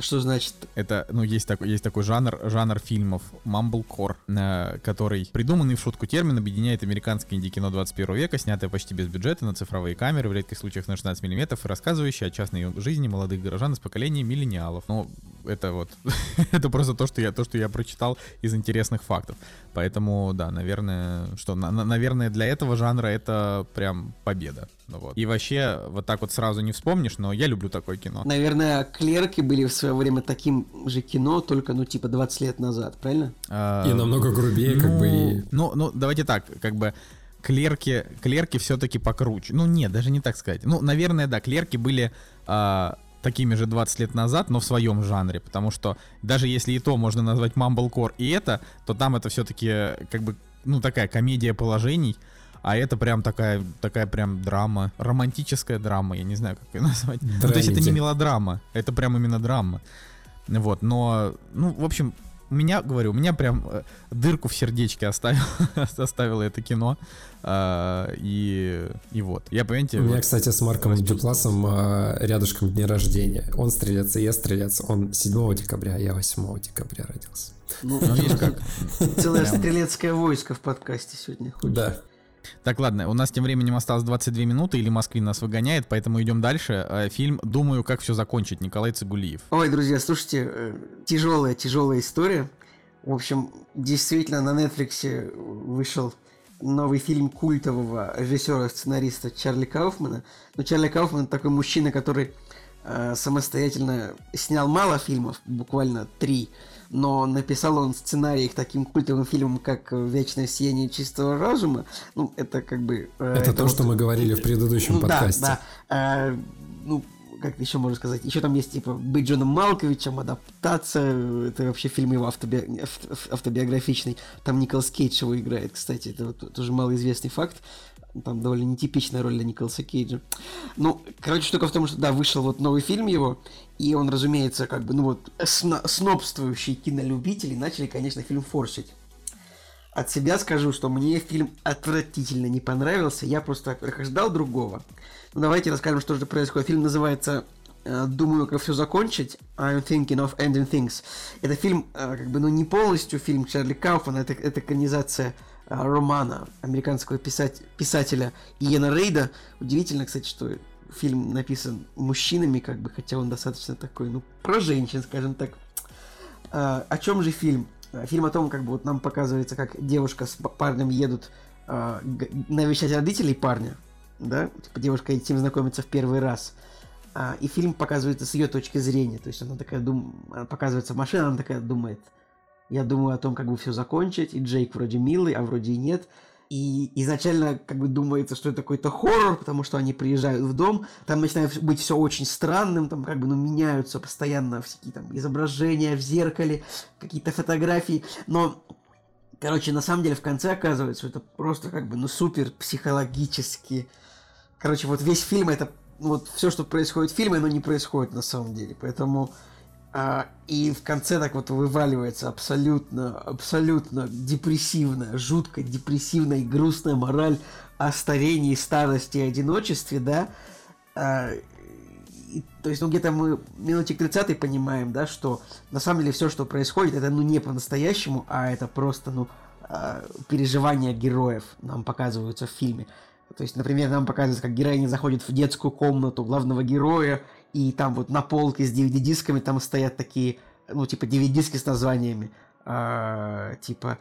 что значит? Это, ну, есть такой, есть такой жанр, жанр фильмов Mumblecore, э, который, придуманный в шутку термин, объединяет американское инди-кино 21 века, снятое почти без бюджета на цифровые камеры, в редких случаях на 16 мм, и рассказывающее о частной жизни молодых горожан из поколения миллениалов. Ну, это вот, это просто то, что я, то, что я прочитал из интересных фактов. Поэтому, да, наверное, что, на, наверное, для этого жанра это прям победа. Ну, вот. И вообще, вот так вот сразу не вспомнишь, но я люблю такое кино. Наверное, клерки были в свое время таким же кино, только, ну, типа, 20 лет назад, правильно? А, и намного грубее, ну, как бы. И... Ну, ну, давайте так, как бы клерки, клерки все-таки покруче. Ну, нет, даже не так сказать. Ну, наверное, да, клерки были а, такими же 20 лет назад, но в своем жанре, потому что даже если и то можно назвать Mumblecore и это, то там это все-таки как бы, ну, такая комедия положений, а это прям такая, такая прям драма, романтическая драма, я не знаю, как ее назвать. Ну, то есть это не мелодрама, это прям именно драма. Вот, но, ну, в общем, у меня, говорю, у меня прям э, дырку в сердечке оставил, оставило это кино. А, и, и вот. Я, понимаете... У меня, вот, кстати, с Марком Дюпласом а, рядышком дни рождения. Он стрелец, и я стрелец. Он 7 декабря, а я 8 декабря родился. Ну, видишь как. Целое стрелецкое войско в подкасте сегодня. Да. Так, ладно, у нас тем временем осталось 22 минуты, или Москвин нас выгоняет, поэтому идем дальше. Э, фильм «Думаю, как все закончить» Николай Цигулиев. Ой, друзья, слушайте, э, тяжелая, тяжелая история. В общем, действительно, на Netflix вышел новый фильм культового режиссера-сценариста Чарли Кауфмана. Но Чарли Кауфман такой мужчина, который э, самостоятельно снял мало фильмов, буквально три но написал он сценарий к таким культовым фильмам, как «Вечное сияние чистого разума». Ну, это как бы... Э, это, это то, вот, что мы говорили в предыдущем ну, подкасте. Да, да. Э, ну, как еще можно сказать, еще там есть типа быть Джоном Малковичем, адаптация, это вообще фильм его автоби... автобиографичный, там Николас Кейдж его играет, кстати, это вот тоже малоизвестный факт, там довольно нетипичная роль для Николаса Кейджа. Ну, короче, штука в том, что, да, вышел вот новый фильм его, и он, разумеется, как бы, ну вот, сно- снобствующие кинолюбители начали, конечно, фильм форсить. От себя скажу, что мне фильм отвратительно не понравился, я просто, ожидал другого. Ну, давайте расскажем, что же происходит. Фильм называется э, «Думаю, как все закончить», I'm thinking of ending things. Это фильм, э, как бы, ну, не полностью фильм Чарли Кауфмана, это, это экранизация романа американского писать, писателя Иена Рейда. Удивительно, кстати, что фильм написан мужчинами, как бы, хотя он достаточно такой, ну, про женщин, скажем так. А, о чем же фильм? Э, фильм о том, как бы вот нам показывается, как девушка с парнем едут а, навещать родителей парня, да, типа девушка этим знакомится в первый раз. А, и фильм показывается с ее точки зрения, то есть она такая дум... показывается машина, она такая думает, Я думаю о том, как бы все закончить, и Джейк вроде милый, а вроде и нет. И изначально как бы думается, что это какой-то хоррор, потому что они приезжают в дом, там начинает быть все очень странным, там как бы ну, меняются постоянно всякие там изображения в зеркале, какие-то фотографии, но Короче, на самом деле в конце оказывается, это просто как бы, ну, супер психологически. Короче, вот весь фильм это, вот все, что происходит в фильме, оно не происходит на самом деле. Поэтому а, и в конце так вот вываливается абсолютно, абсолютно депрессивная, жутко депрессивная и грустная мораль о старении, старости и одиночестве, да. А, и, то есть, ну, где-то мы минутик 30 понимаем, да, что на самом деле все, что происходит, это, ну, не по-настоящему, а это просто, ну, а, переживания героев нам показываются в фильме. То есть, например, нам показывается, как героиня заходит в детскую комнату главного героя, и там вот на полке с DVD-дисками там стоят такие, ну, типа DVD-диски с названиями, э, типа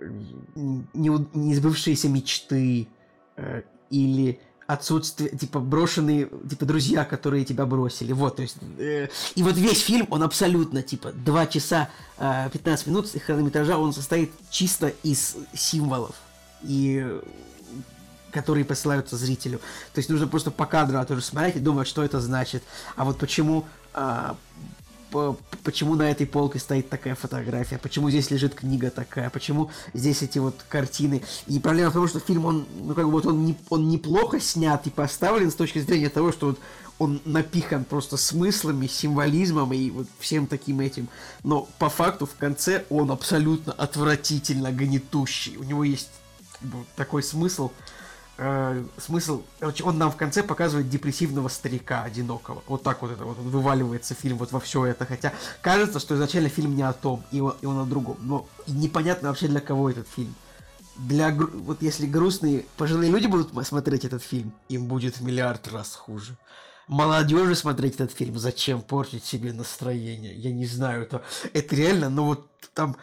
не, неизбывшиеся мечты, э, или отсутствие, типа, брошенные, типа, друзья, которые тебя бросили. Вот, то есть, э, и вот весь фильм, он абсолютно, типа, 2 часа э, 15 минут хронометража, он состоит чисто из символов. И которые посылаются зрителю. То есть нужно просто по кадру тоже смотреть и думать, что это значит. А вот почему а, по, почему на этой полке стоит такая фотография, почему здесь лежит книга такая, почему здесь эти вот картины. И проблема в том, что фильм, он, ну как бы вот он, не, он неплохо снят и поставлен с точки зрения того, что вот он напихан просто смыслами, символизмом и вот всем таким этим. Но по факту в конце он абсолютно отвратительно гнетущий. У него есть такой смысл, э, смысл, он нам в конце показывает депрессивного старика одинокого. Вот так вот это вот он вываливается фильм вот во все это. Хотя кажется, что изначально фильм не о том, и он, и он о другом. Но непонятно вообще для кого этот фильм. Для вот если грустные пожилые люди будут смотреть этот фильм, им будет в миллиард раз хуже. Молодежи смотреть этот фильм, зачем портить себе настроение? Я не знаю, это, это реально, но вот там,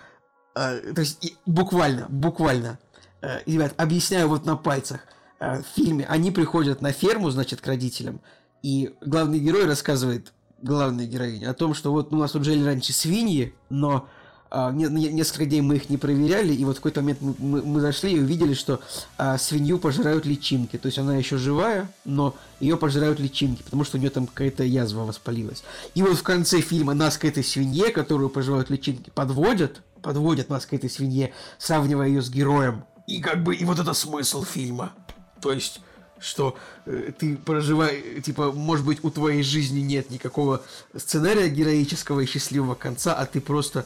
э, то есть и, буквально, буквально, э, ребят, объясняю вот на пальцах в фильме они приходят на ферму, значит, к родителям, и главный герой рассказывает главной героине о том, что вот у нас тут жили раньше свиньи, но не, несколько дней мы их не проверяли, и вот в какой-то момент мы, зашли и увидели, что а, свинью пожирают личинки. То есть она еще живая, но ее пожирают личинки, потому что у нее там какая-то язва воспалилась. И вот в конце фильма нас к этой свинье, которую пожирают личинки, подводят, подводят нас к этой свинье, сравнивая ее с героем. И как бы, и вот это смысл фильма. То есть, что э, ты проживаешь, типа, может быть, у твоей жизни нет никакого сценария героического и счастливого конца, а ты просто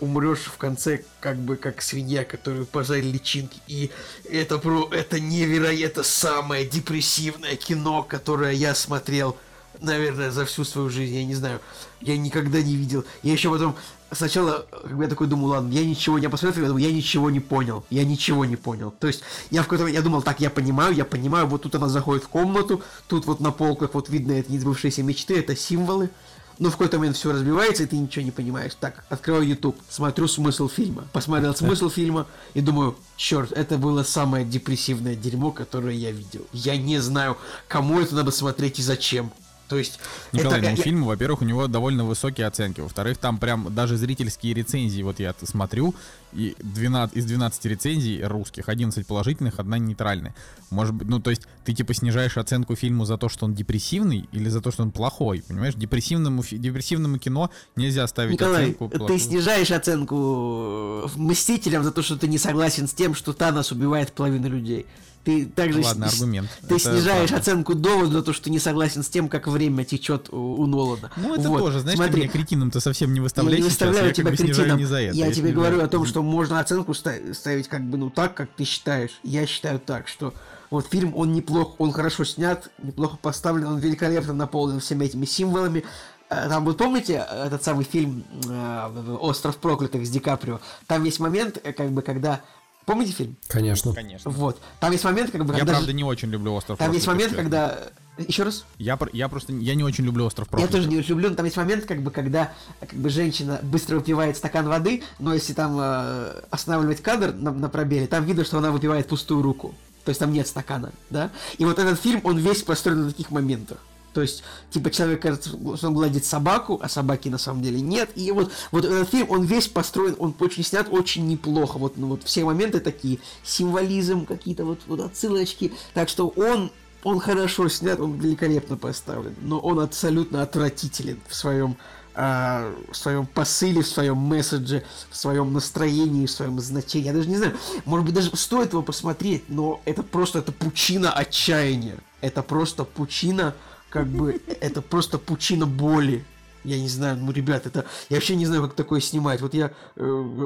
умрешь в конце, как бы, как свинья, которую пожарили личинки. И это, про, это невероятно самое депрессивное кино, которое я смотрел наверное, за всю свою жизнь, я не знаю, я никогда не видел. Я еще потом сначала, я такой думал, ладно, я ничего не посмотрел, я думал, я ничего не понял, я ничего не понял. То есть я в какой-то я думал, так, я понимаю, я понимаю, вот тут она заходит в комнату, тут вот на полках вот видно это несбывшиеся мечты, это символы, но в какой-то момент все разбивается, и ты ничего не понимаешь. Так, открываю YouTube, смотрю смысл фильма. Посмотрел смысл фильма и думаю, черт, это было самое депрессивное дерьмо, которое я видел. Я не знаю, кому это надо смотреть и зачем. То есть... Николай, это... ну, фильм, во-первых, у него довольно высокие оценки. Во-вторых, там прям даже зрительские рецензии, вот я смотрю, и 12, из 12 рецензий русских, 11 положительных, одна нейтральная. Может быть, ну, то есть ты типа снижаешь оценку фильму за то, что он депрессивный, или за то, что он плохой, понимаешь? Депрессивному, депрессивному кино нельзя ставить Николай, оценку... ты плохую. снижаешь оценку Мстителям за то, что ты не согласен с тем, что Танос убивает половину людей. Ты также Ладно, аргумент. Ты это снижаешь правда. оценку довода за то, что не согласен с тем, как время течет у, у Нолана. Ну, это вот. тоже, знаешь, Смотри, ты меня кретином-то совсем не выставляй я не выставляю сейчас, тебя я как бы кретином. не за это. Я, я тебе говорю о том, что можно оценку ставить как бы, ну, так, как ты считаешь. Я считаю так, что вот фильм, он неплох, он хорошо снят, неплохо поставлен, он великолепно наполнен всеми этими символами. Э, там, вы помните этот самый фильм э, «Остров проклятых» с Ди Каприо? Там есть момент, э, как бы, когда Помните фильм? Конечно. Конечно. Вот. Там есть момент, как бы... Я, когда... правда, не очень люблю «Остров Там есть момент, когда... Еще раз? Я, я просто... Я не очень люблю «Остров проклятых». Я тоже не очень люблю, но там есть момент, как бы, когда как бы женщина быстро выпивает стакан воды, но если там э, останавливать кадр на, на пробеле, там видно, что она выпивает пустую руку. То есть там нет стакана, да? И вот этот фильм, он весь построен на таких моментах. То есть, типа, человек кажется, что он гладит собаку, а собаки на самом деле нет. И вот, вот этот фильм, он весь построен, он очень снят очень неплохо. Вот, ну, вот все моменты такие, символизм, какие-то вот, вот отсылочки. Так что он, он хорошо снят, он великолепно поставлен. Но он абсолютно отвратителен в своем а, в своем посыле, в своем месседже, в своем настроении, в своем значении. Я даже не знаю, может быть, даже стоит его посмотреть, но это просто это пучина отчаяния. Это просто пучина как бы это просто пучина боли. Я не знаю, ну, ребят, это... Я вообще не знаю, как такое снимать. Вот я... Э,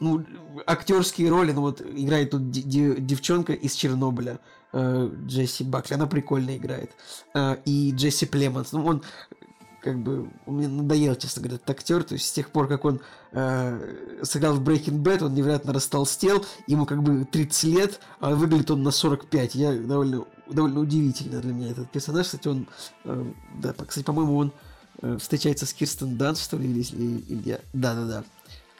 ну, актерские роли, ну вот играет тут девчонка из Чернобыля, э, Джесси Бакли, она прикольно играет. Э, и Джесси Племонс, ну он как бы мне надоел, честно говоря, этот актер. То есть с тех пор, как он э, сыграл в Breaking Bad, он невероятно растолстел. Ему как бы 30 лет, а выглядит он на 45. Я довольно, довольно удивительно для меня этот персонаж. Кстати, он, э, да, кстати, по-моему, он э, встречается с Кирстен Данст, что ли, или, или, или я... Да-да-да.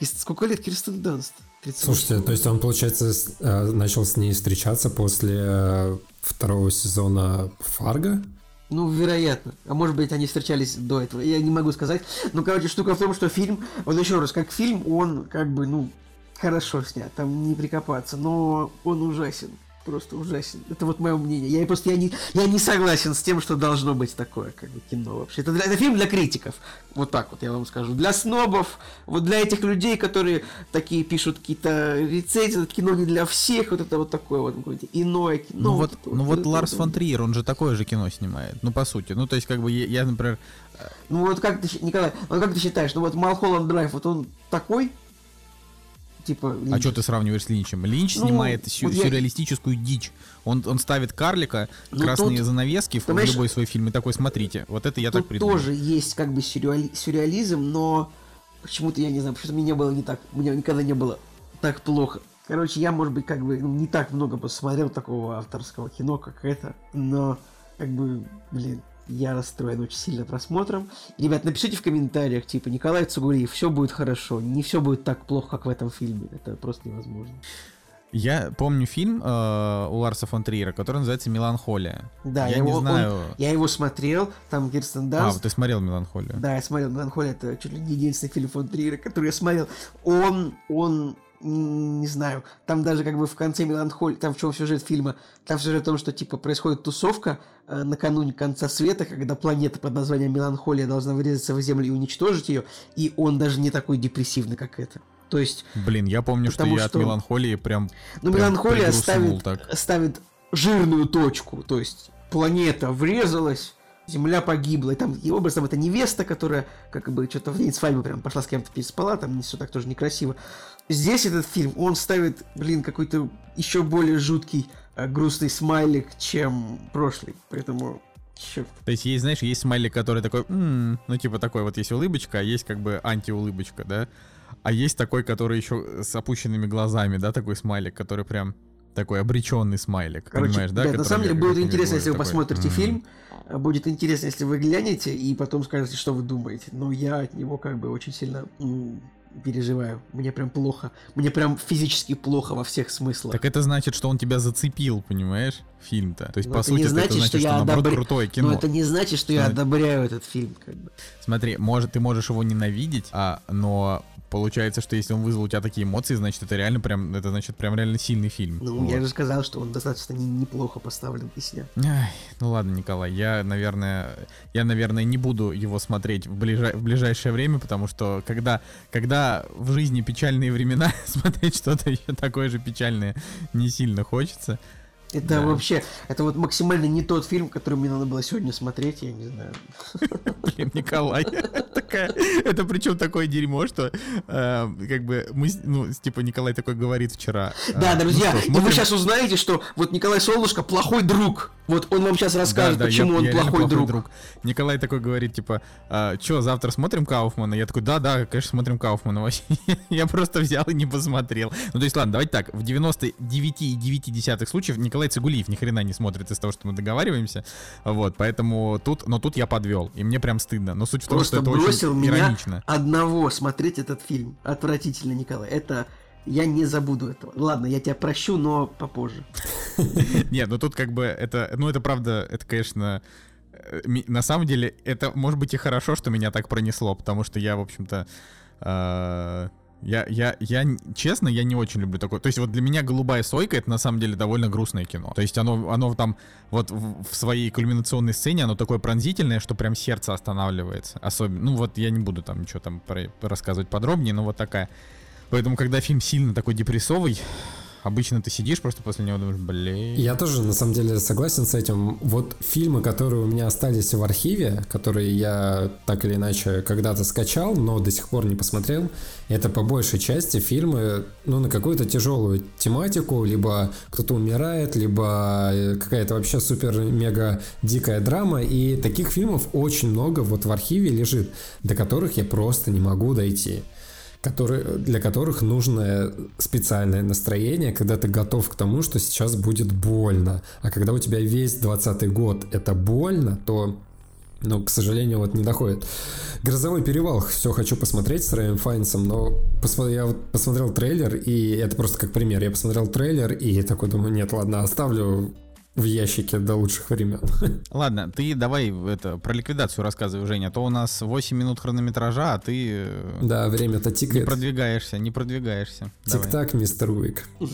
Сколько лет Кирстен Данст? Слушайте, то есть он, получается, э, начал с ней встречаться после э, второго сезона Фарго? Ну, вероятно. А может быть, они встречались до этого. Я не могу сказать. Ну, короче, штука в том, что фильм, он еще раз, как фильм, он как бы, ну, хорошо снят, там не прикопаться, но он ужасен просто ужасен. Это вот мое мнение. Я просто я не, я не согласен с тем, что должно быть такое как бы кино вообще. Это, это фильм для критиков. Вот так вот я вам скажу. Для снобов, вот для этих людей, которые такие пишут какие-то рецензии, это кино не для всех, вот это вот такое вот какое-то иное кино. Ну вот, вот, ну вот, вот Ларс фон Триер, он же такое же кино снимает. Ну по сути. Ну то есть как бы я, я например... Ну вот как ты, Николай, вот как ты считаешь, ну вот Малхолланд Драйв, вот он такой типа... Линч. А что ты сравниваешь с Линчем? Линч ну, снимает сю- вот сюрреалистическую я... дичь. Он, он ставит карлика, ну, красные тот, занавески в любой свой фильм и такой, смотрите, вот это я так придумал. тоже есть как бы сюрреали- сюрреализм, но почему-то, я не знаю, почему-то мне не было не так, меня никогда не было так плохо. Короче, я, может быть, как бы ну, не так много посмотрел такого авторского кино, как это, но как бы, блин, я расстроен очень сильно просмотром. Ребят, напишите в комментариях, типа, Николай Цугулиев, все будет хорошо, не все будет так плохо, как в этом фильме. Это просто невозможно. Я помню фильм э, у Ларса фон Триера, который называется «Меланхолия». Да, я, я его, не знаю... Он, я его смотрел, там Кирстен Данст. А, ты смотрел «Меланхолию». Да, я смотрел «Меланхолия», это чуть ли не единственный фильм фон Триера, который я смотрел. Он, он не знаю, там даже как бы в конце меланхолии, там в чем сюжет фильма, там сюжет в том, что типа происходит тусовка э, накануне конца света, когда планета под названием Меланхолия должна врезаться в Землю и уничтожить ее, и он даже не такой депрессивный, как это. То есть... Блин, я помню, что я что... от меланхолии прям... Ну, прям меланхолия ставит, так. ставит жирную точку, то есть планета врезалась, Земля погибла, и там и образом это невеста, которая как бы что-то в день свадьбы прям пошла с кем-то переспала, там не все так тоже некрасиво. Здесь этот фильм, он ставит, блин, какой-то еще более жуткий э, грустный смайлик, чем прошлый. Поэтому Черт. То есть есть, знаешь, есть смайлик, который такой, м-м", ну типа такой вот есть улыбочка, а есть как бы антиулыбочка, да? А есть такой, который еще с опущенными глазами, да, такой смайлик, который прям такой обреченный смайлик, Короче, понимаешь, да? да на самом деле будет интересно, если вы такой, посмотрите м-м". фильм, будет интересно, если вы глянете и потом скажете, что вы думаете. Но я от него как бы очень сильно переживаю. Мне прям плохо. Мне прям физически плохо во всех смыслах. Так это значит, что он тебя зацепил, понимаешь? Фильм-то. То есть, Но по сути, значит, это значит, что, что я наоборот одобр... крутое кино. Но это не значит, что я одобряю этот фильм, как бы. Смотри, может, ты можешь его ненавидеть, а, но получается, что если он вызвал у тебя такие эмоции, значит, это реально прям, это значит прям реально сильный фильм. Ну, вот. я же сказал, что он достаточно не, неплохо поставлен и снят. Ай, ну ладно, Николай, я, наверное, я, наверное, не буду его смотреть в, ближай, в ближайшее время, потому что когда, когда в жизни печальные времена, смотреть что-то еще такое же печальное не сильно хочется. Это да. вообще, это вот максимально не тот фильм, который мне надо было сегодня смотреть, я не знаю. Блин, Николай, такая, это причем такое дерьмо, что э, как бы мы, ну, типа Николай такой говорит вчера. Да, э, друзья, ну, что, и вы сейчас узнаете, что вот Николай Солнышко плохой друг. Вот он вам сейчас расскажет, да, да, почему я, он я плохой, плохой друг. друг. Николай такой говорит, типа, а, что, завтра смотрим Кауфмана? Я такой, да, да, конечно, смотрим Кауфмана. Вообще, я просто взял и не посмотрел. Ну, то есть, ладно, давайте так, в 99,9 случаев Николай Цигулиев ни хрена не смотрит из того, что мы договариваемся. Вот, поэтому тут, но тут я подвел, и мне прям стыдно. Но суть в том, просто что это бросил очень меня иронично. одного смотреть этот фильм. Отвратительно, Николай. Это Я не забуду этого. Ладно, я тебя прощу, но попозже. Нет, ну тут как бы это, ну это правда, это, конечно, э, на самом деле, это может быть и хорошо, что меня так пронесло, потому что я, в общем-то, э, я, я, я, честно, я не очень люблю такое. То есть вот для меня «Голубая сойка» — это на самом деле довольно грустное кино. То есть оно, оно там вот в, в своей кульминационной сцене, оно такое пронзительное, что прям сердце останавливается. Особенно, ну вот я не буду там ничего там про, рассказывать подробнее, но вот такая. Поэтому, когда фильм сильно такой депрессовый, Обычно ты сидишь просто после него думаешь, блин. Я тоже, на самом деле, согласен с этим. Вот фильмы, которые у меня остались в архиве, которые я так или иначе когда-то скачал, но до сих пор не посмотрел, это по большей части фильмы, ну, на какую-то тяжелую тематику, либо кто-то умирает, либо э, какая-то вообще супер-мега дикая драма, и таких фильмов очень много вот в архиве лежит, до которых я просто не могу дойти которые, для которых нужно специальное настроение, когда ты готов к тому, что сейчас будет больно. А когда у тебя весь 20 год это больно, то но, к сожалению, вот не доходит. «Грозовой перевал» все хочу посмотреть с Рэем Файнсом, но посмотри, я вот посмотрел трейлер, и это просто как пример. Я посмотрел трейлер и такой думаю, нет, ладно, оставлю в ящике до лучших времен. Ладно, ты давай это про ликвидацию рассказывай, Женя. А то у нас 8 минут хронометража, а ты... Э, да, время-то тикает. Не продвигаешься, не продвигаешься. Тик-так, мистер Уик.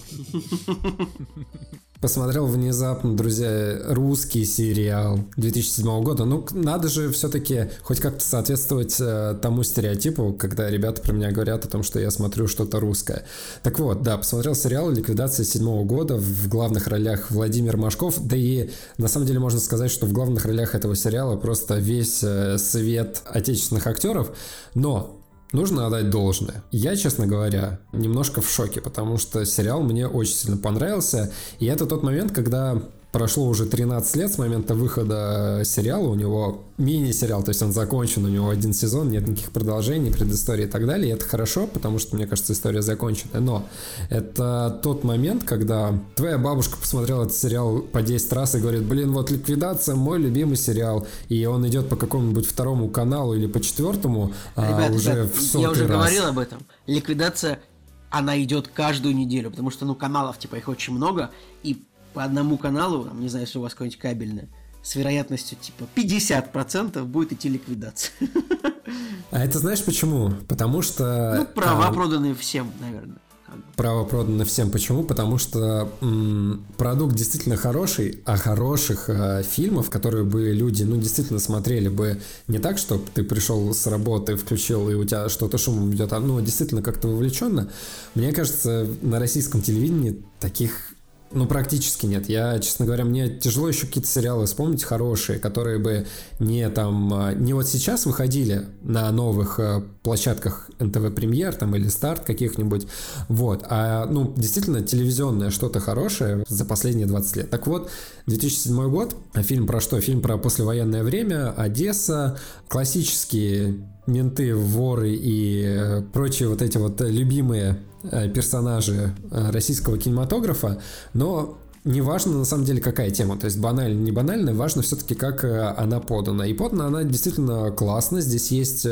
посмотрел внезапно, друзья, русский сериал 2007 года. Ну, надо же все-таки хоть как-то соответствовать э, тому стереотипу, когда ребята про меня говорят о том, что я смотрю что-то русское. Так вот, да, посмотрел сериал «Ликвидация седьмого года» в главных ролях Владимир Машков, да и на самом деле можно сказать, что в главных ролях этого сериала просто весь э, свет отечественных актеров, но Нужно отдать должное. Я, честно говоря, немножко в шоке, потому что сериал мне очень сильно понравился. И это тот момент, когда прошло уже 13 лет с момента выхода сериала, у него мини-сериал, то есть он закончен, у него один сезон, нет никаких продолжений, предыстории и так далее, и это хорошо, потому что, мне кажется, история закончена, но это тот момент, когда твоя бабушка посмотрела этот сериал по 10 раз и говорит, блин, вот «Ликвидация» мой любимый сериал, и он идет по какому-нибудь второму каналу или по четвертому, а уже ребят, в сотый Я уже раз. говорил об этом. «Ликвидация» она идет каждую неделю, потому что, ну, каналов, типа, их очень много, и по одному каналу, там, не знаю, если у вас какой-нибудь кабельный, с вероятностью типа 50% будет идти ликвидация. А это знаешь почему? Потому что... Ну, права а, проданы всем, наверное. Право продано всем. Почему? Потому что м, продукт действительно хороший, а хороших э, фильмов, которые бы люди, ну, действительно смотрели бы не так, что ты пришел с работы, включил, и у тебя что-то шумом идет, а, ну, действительно как-то вовлеченно. Мне кажется, на российском телевидении таких ну, практически нет. Я, честно говоря, мне тяжело еще какие-то сериалы вспомнить хорошие, которые бы не там, а, не вот сейчас выходили на новых э, площадках НТВ Премьер там или Старт каких-нибудь, вот, а, ну, действительно, телевизионное что-то хорошее за последние 20 лет. Так вот, 2007 год, фильм про что? Фильм про послевоенное время, Одесса, классические менты, воры и э, прочие вот эти вот любимые Э, персонажи э, российского кинематографа, но не важно на самом деле какая тема, то есть банально, не банально, важно все-таки как она подана. И подана она действительно классно, здесь есть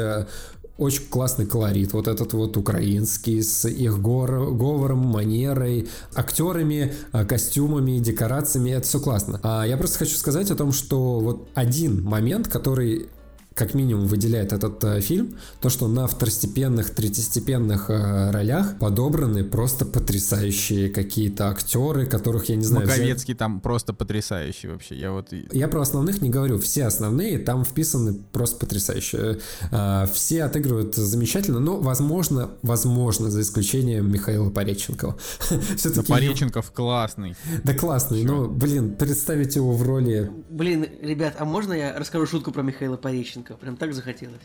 очень классный колорит, вот этот вот украинский, с их гор, говором, манерой, актерами, костюмами, декорациями, это все классно. А я просто хочу сказать о том, что вот один момент, который как минимум выделяет этот э, фильм, то, что на второстепенных, третьестепенных э, ролях подобраны просто потрясающие какие-то актеры, которых я не знаю. Маковецкий взять... там просто потрясающий вообще. Я вот. Я про основных не говорю, все основные там вписаны просто потрясающие. Э, все отыгрывают замечательно, но возможно, возможно за исключением Михаила Пореченкова. Все-таки. Пореченков классный. Да классный, но блин представить его в роли. Блин, ребят, а можно я расскажу шутку про Михаила Пореченкова? Пореченков. Прям так захотелось.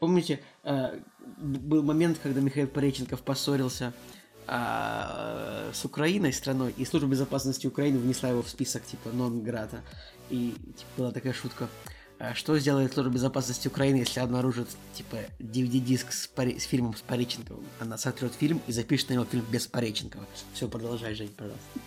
Помните, э, был момент, когда Михаил Пореченков поссорился э, с Украиной, страной, и Служба безопасности Украины внесла его в список, типа, нон-грата. И типа, была такая шутка. «А что сделает Служба безопасности Украины, если обнаружит, типа, DVD-диск с, Пари... с фильмом с Пореченковым? Она сотрет фильм и запишет на него фильм без Пореченкова. Все, продолжай, Жень, пожалуйста.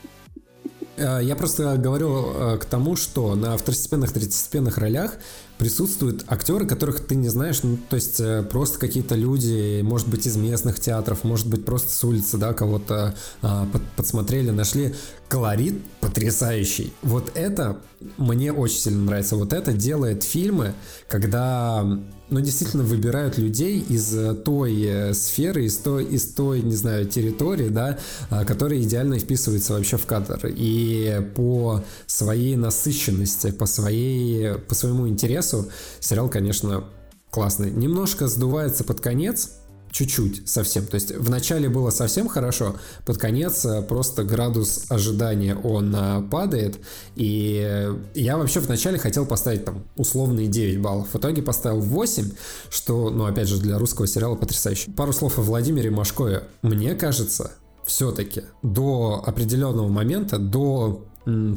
Э, я просто говорю э, к тому, что на второстепенных, третьестепенных ролях присутствуют актеры, которых ты не знаешь, ну, то есть э, просто какие-то люди, может быть, из местных театров, может быть, просто с улицы, да, кого-то а, под, подсмотрели, нашли. Колорит потрясающий. Вот это мне очень сильно нравится. Вот это делает фильмы, когда ну, действительно выбирают людей из э, той э, сферы, из той, из той, не знаю, территории, да, а, которая идеально вписывается вообще в кадр. И по своей насыщенности, по, своей, по своему интересу сериал, конечно, классный. Немножко сдувается под конец, чуть-чуть совсем. То есть в начале было совсем хорошо, под конец э, просто градус ожидания он э, падает. И я вообще в начале хотел поставить там условные 9 баллов. В итоге поставил 8, что, ну опять же, для русского сериала потрясающе. Пару слов о Владимире Машкове. Мне кажется, все-таки до определенного момента, до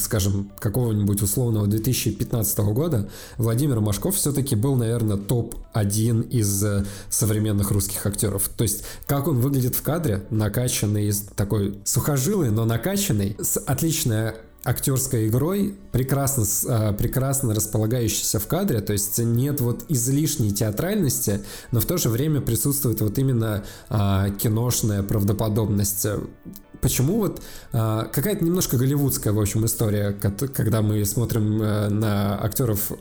скажем, какого-нибудь условного 2015 года, Владимир Машков все-таки был, наверное, топ-1 из э, современных русских актеров. То есть, как он выглядит в кадре, накачанный, такой сухожилый, но накачанный, с отличной актерской игрой, прекрасно, а, прекрасно располагающийся в кадре, то есть нет вот излишней театральности, но в то же время присутствует вот именно а, киношная правдоподобность. Почему вот а, какая-то немножко голливудская, в общем, история, когда мы смотрим э, на актеров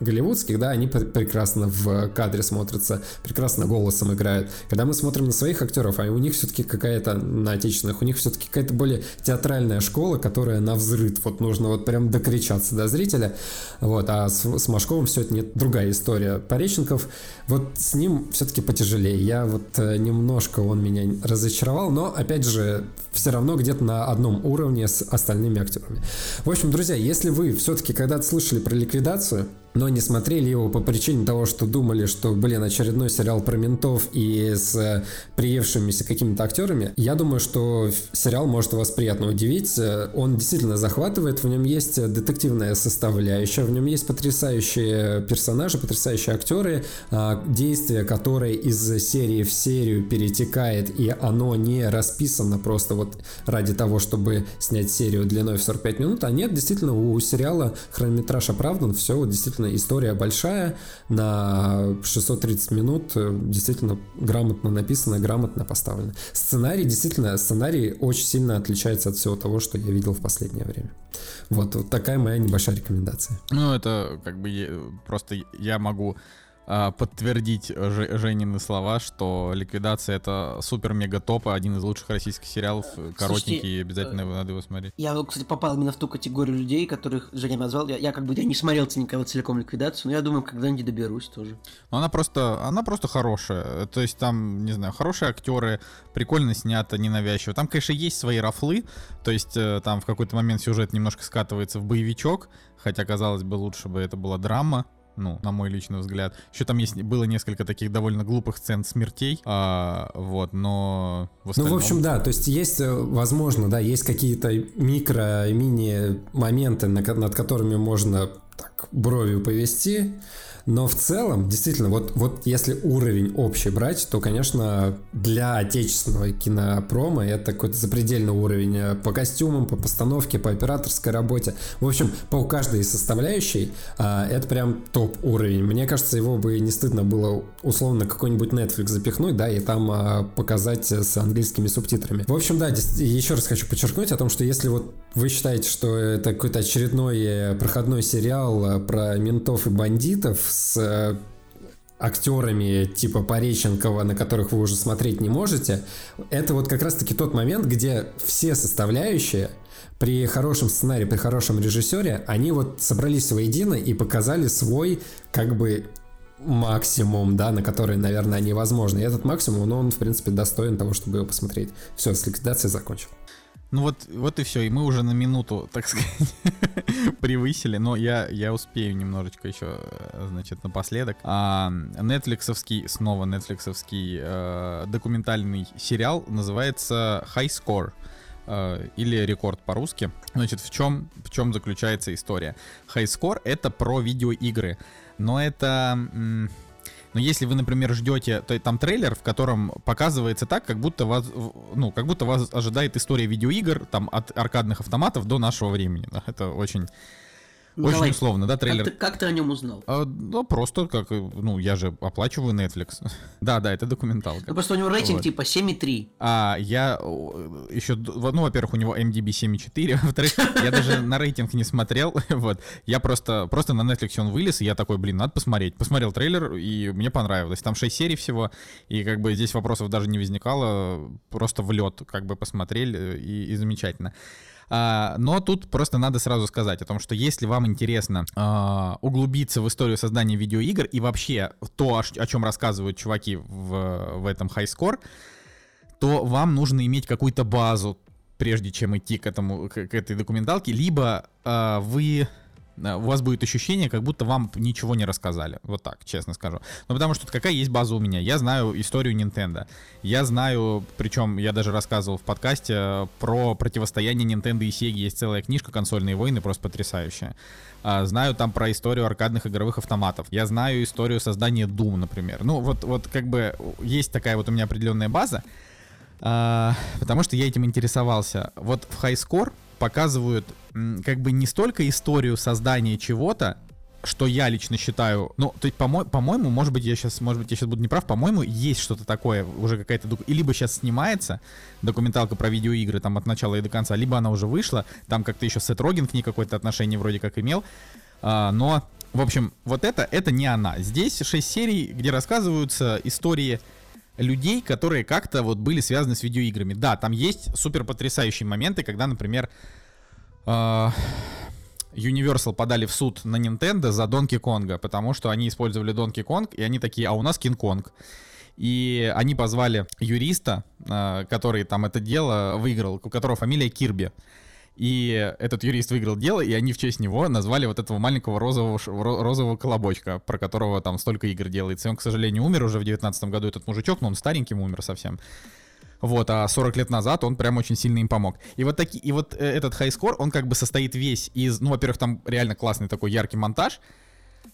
голливудских, да, они прекрасно в кадре смотрятся, прекрасно голосом играют. Когда мы смотрим на своих актеров, а у них все-таки какая-то, на отечественных, у них все-таки какая-то более театральная школа, которая на взрыв, вот нужно вот прям докричаться до зрителя, вот, а с, с Машковым все это нет, другая история. Пореченков, вот с ним все-таки потяжелее, я вот э, немножко он меня разочаровал, но, опять же, все равно где-то на одном уровне с остальными актерами. В общем, друзья, если вы все-таки когда-то слышали про ликвидацию, но не смотрели его по причине того, что думали, что, блин, очередной сериал про ментов и с э, приевшимися какими-то актерами, я думаю, что сериал может вас приятно удивить. Он действительно захватывает, в нем есть детективная составляющая, в нем есть потрясающие персонажи, потрясающие актеры, а, действия, которые из серии в серию перетекает, и оно не расписано просто вот ради того, чтобы снять серию длиной в 45 минут, а нет, действительно, у сериала хронометраж оправдан, все вот действительно история большая, на 630 минут э, действительно грамотно написано, грамотно поставлено. Сценарий, действительно, сценарий очень сильно отличается от всего того, что я видел в последнее время. Вот, вот такая моя небольшая рекомендация. Ну, это как бы просто я могу а, подтвердить Женины слова, что «Ликвидация» — это супер-мега-топ, один из лучших российских сериалов, коротенький, Слушайте, обязательно э, надо его смотреть. Я, кстати, попал именно в ту категорию людей, которых Женя назвал. Я, я как бы я не смотрел никогда целиком «Ликвидацию», но я думаю, когда-нибудь доберусь тоже. Но она просто, она просто хорошая. То есть там, не знаю, хорошие актеры, прикольно снято, ненавязчиво. Там, конечно, есть свои рафлы, то есть э, там в какой-то момент сюжет немножко скатывается в боевичок, хотя, казалось бы, лучше бы это была драма, ну, на мой личный взгляд. Еще там есть, было несколько таких довольно глупых сцен смертей, а, вот, но в остальном... Ну, в общем, да, то есть есть, э, возможно, да, есть какие-то микро, мини-моменты, над которыми можно так бровью повести, но в целом, действительно, вот, вот если уровень общий брать, то, конечно, для отечественного кинопрома это какой-то запредельный уровень э, по костюмам, по постановке, по операторской работе. В общем, по каждой составляющей а, это прям топ уровень. Мне кажется, его бы не стыдно было условно какой-нибудь Netflix запихнуть, да, и там а, показать с английскими субтитрами. В общем, да, еще раз хочу подчеркнуть о том, что если вот вы считаете, что это какой-то очередной э, проходной сериал э, про ментов и бандитов с э, актерами типа Пореченкова, на которых вы уже смотреть не можете, это вот как раз-таки тот момент, где все составляющие при хорошем сценарии, при хорошем режиссере, они вот собрались воедино и показали свой как бы максимум, да, на который, наверное, невозможно. И этот максимум, ну, он, в принципе, достоин того, чтобы его посмотреть. Все, с ликвидацией закончил. Ну вот, вот и все, и мы уже на минуту, так сказать, превысили, но я, я успею немножечко еще, э, значит, напоследок. А, Netflixовский, снова Netflixовский э, документальный сериал называется High Score э, или рекорд по-русски. Значит, в чем, в чем заключается история? High Score это про видеоигры, но это... М- но если вы, например, ждете, то там трейлер, в котором показывается так, как будто вас, ну, как будто вас ожидает история видеоигр, там, от аркадных автоматов до нашего времени. Это очень Николай, Очень условно, да, трейлер? Как ты, как ты о нем узнал? А, ну, просто как, ну, я же оплачиваю Netflix. да, да, это документалка. Ну, просто у него рейтинг вот. типа 7,3. А, я еще, ну, во-первых, у него MDB 7,4, во-вторых, я даже на рейтинг не смотрел, вот. Я просто, просто на Netflix он вылез, и я такой, блин, надо посмотреть. Посмотрел трейлер, и мне понравилось. Там 6 серий всего, и как бы здесь вопросов даже не возникало, просто в лед как бы посмотрели, и, и замечательно. А, но тут просто надо сразу сказать о том, что если вам интересно а, углубиться в историю создания видеоигр и вообще то, о, чем рассказывают чуваки в, в этом High Score, то вам нужно иметь какую-то базу, прежде чем идти к этому к, этой документалке, либо э, вы у вас будет ощущение, как будто вам ничего не рассказали. Вот так, честно скажу. Ну, потому что какая есть база у меня? Я знаю историю Nintendo. Я знаю, причем я даже рассказывал в подкасте э, про противостояние Nintendo и Sega. Есть целая книжка «Консольные войны», просто потрясающая. А, знаю там про историю аркадных игровых автоматов. Я знаю историю создания Doom, например. Ну, вот, вот как бы есть такая вот у меня определенная база, а, потому что я этим интересовался. Вот в High Score показывают как бы не столько историю создания чего-то, что я лично считаю, ну, то есть, по-мо- по-моему, может быть, я сейчас, может быть, я сейчас буду неправ, по-моему, есть что-то такое, уже какая-то, док- и либо сейчас снимается документалка про видеоигры там от начала и до конца, либо она уже вышла, там как-то еще Сет Роген к ней какое-то отношение вроде как имел, а, но, в общем, вот это, это не она. Здесь 6 серий, где рассказываются истории людей, которые как-то вот были связаны с видеоиграми. Да, там есть супер потрясающие моменты, когда, например, Universal подали в суд на Nintendo за Donkey Kong, потому что они использовали Donkey Kong, и они такие, а у нас Kong. И они позвали юриста, э, который там это дело выиграл, у которого фамилия Кирби. И этот юрист выиграл дело, и они в честь него назвали вот этого маленького розового, розового колобочка, про которого там столько игр делается. И он, к сожалению, умер уже в 19 году, этот мужичок, но он старенький умер совсем. Вот, а 40 лет назад он прям очень сильно им помог. И вот, таки, и вот э, этот хайскор, он как бы состоит весь из, ну, во-первых, там реально классный такой яркий монтаж,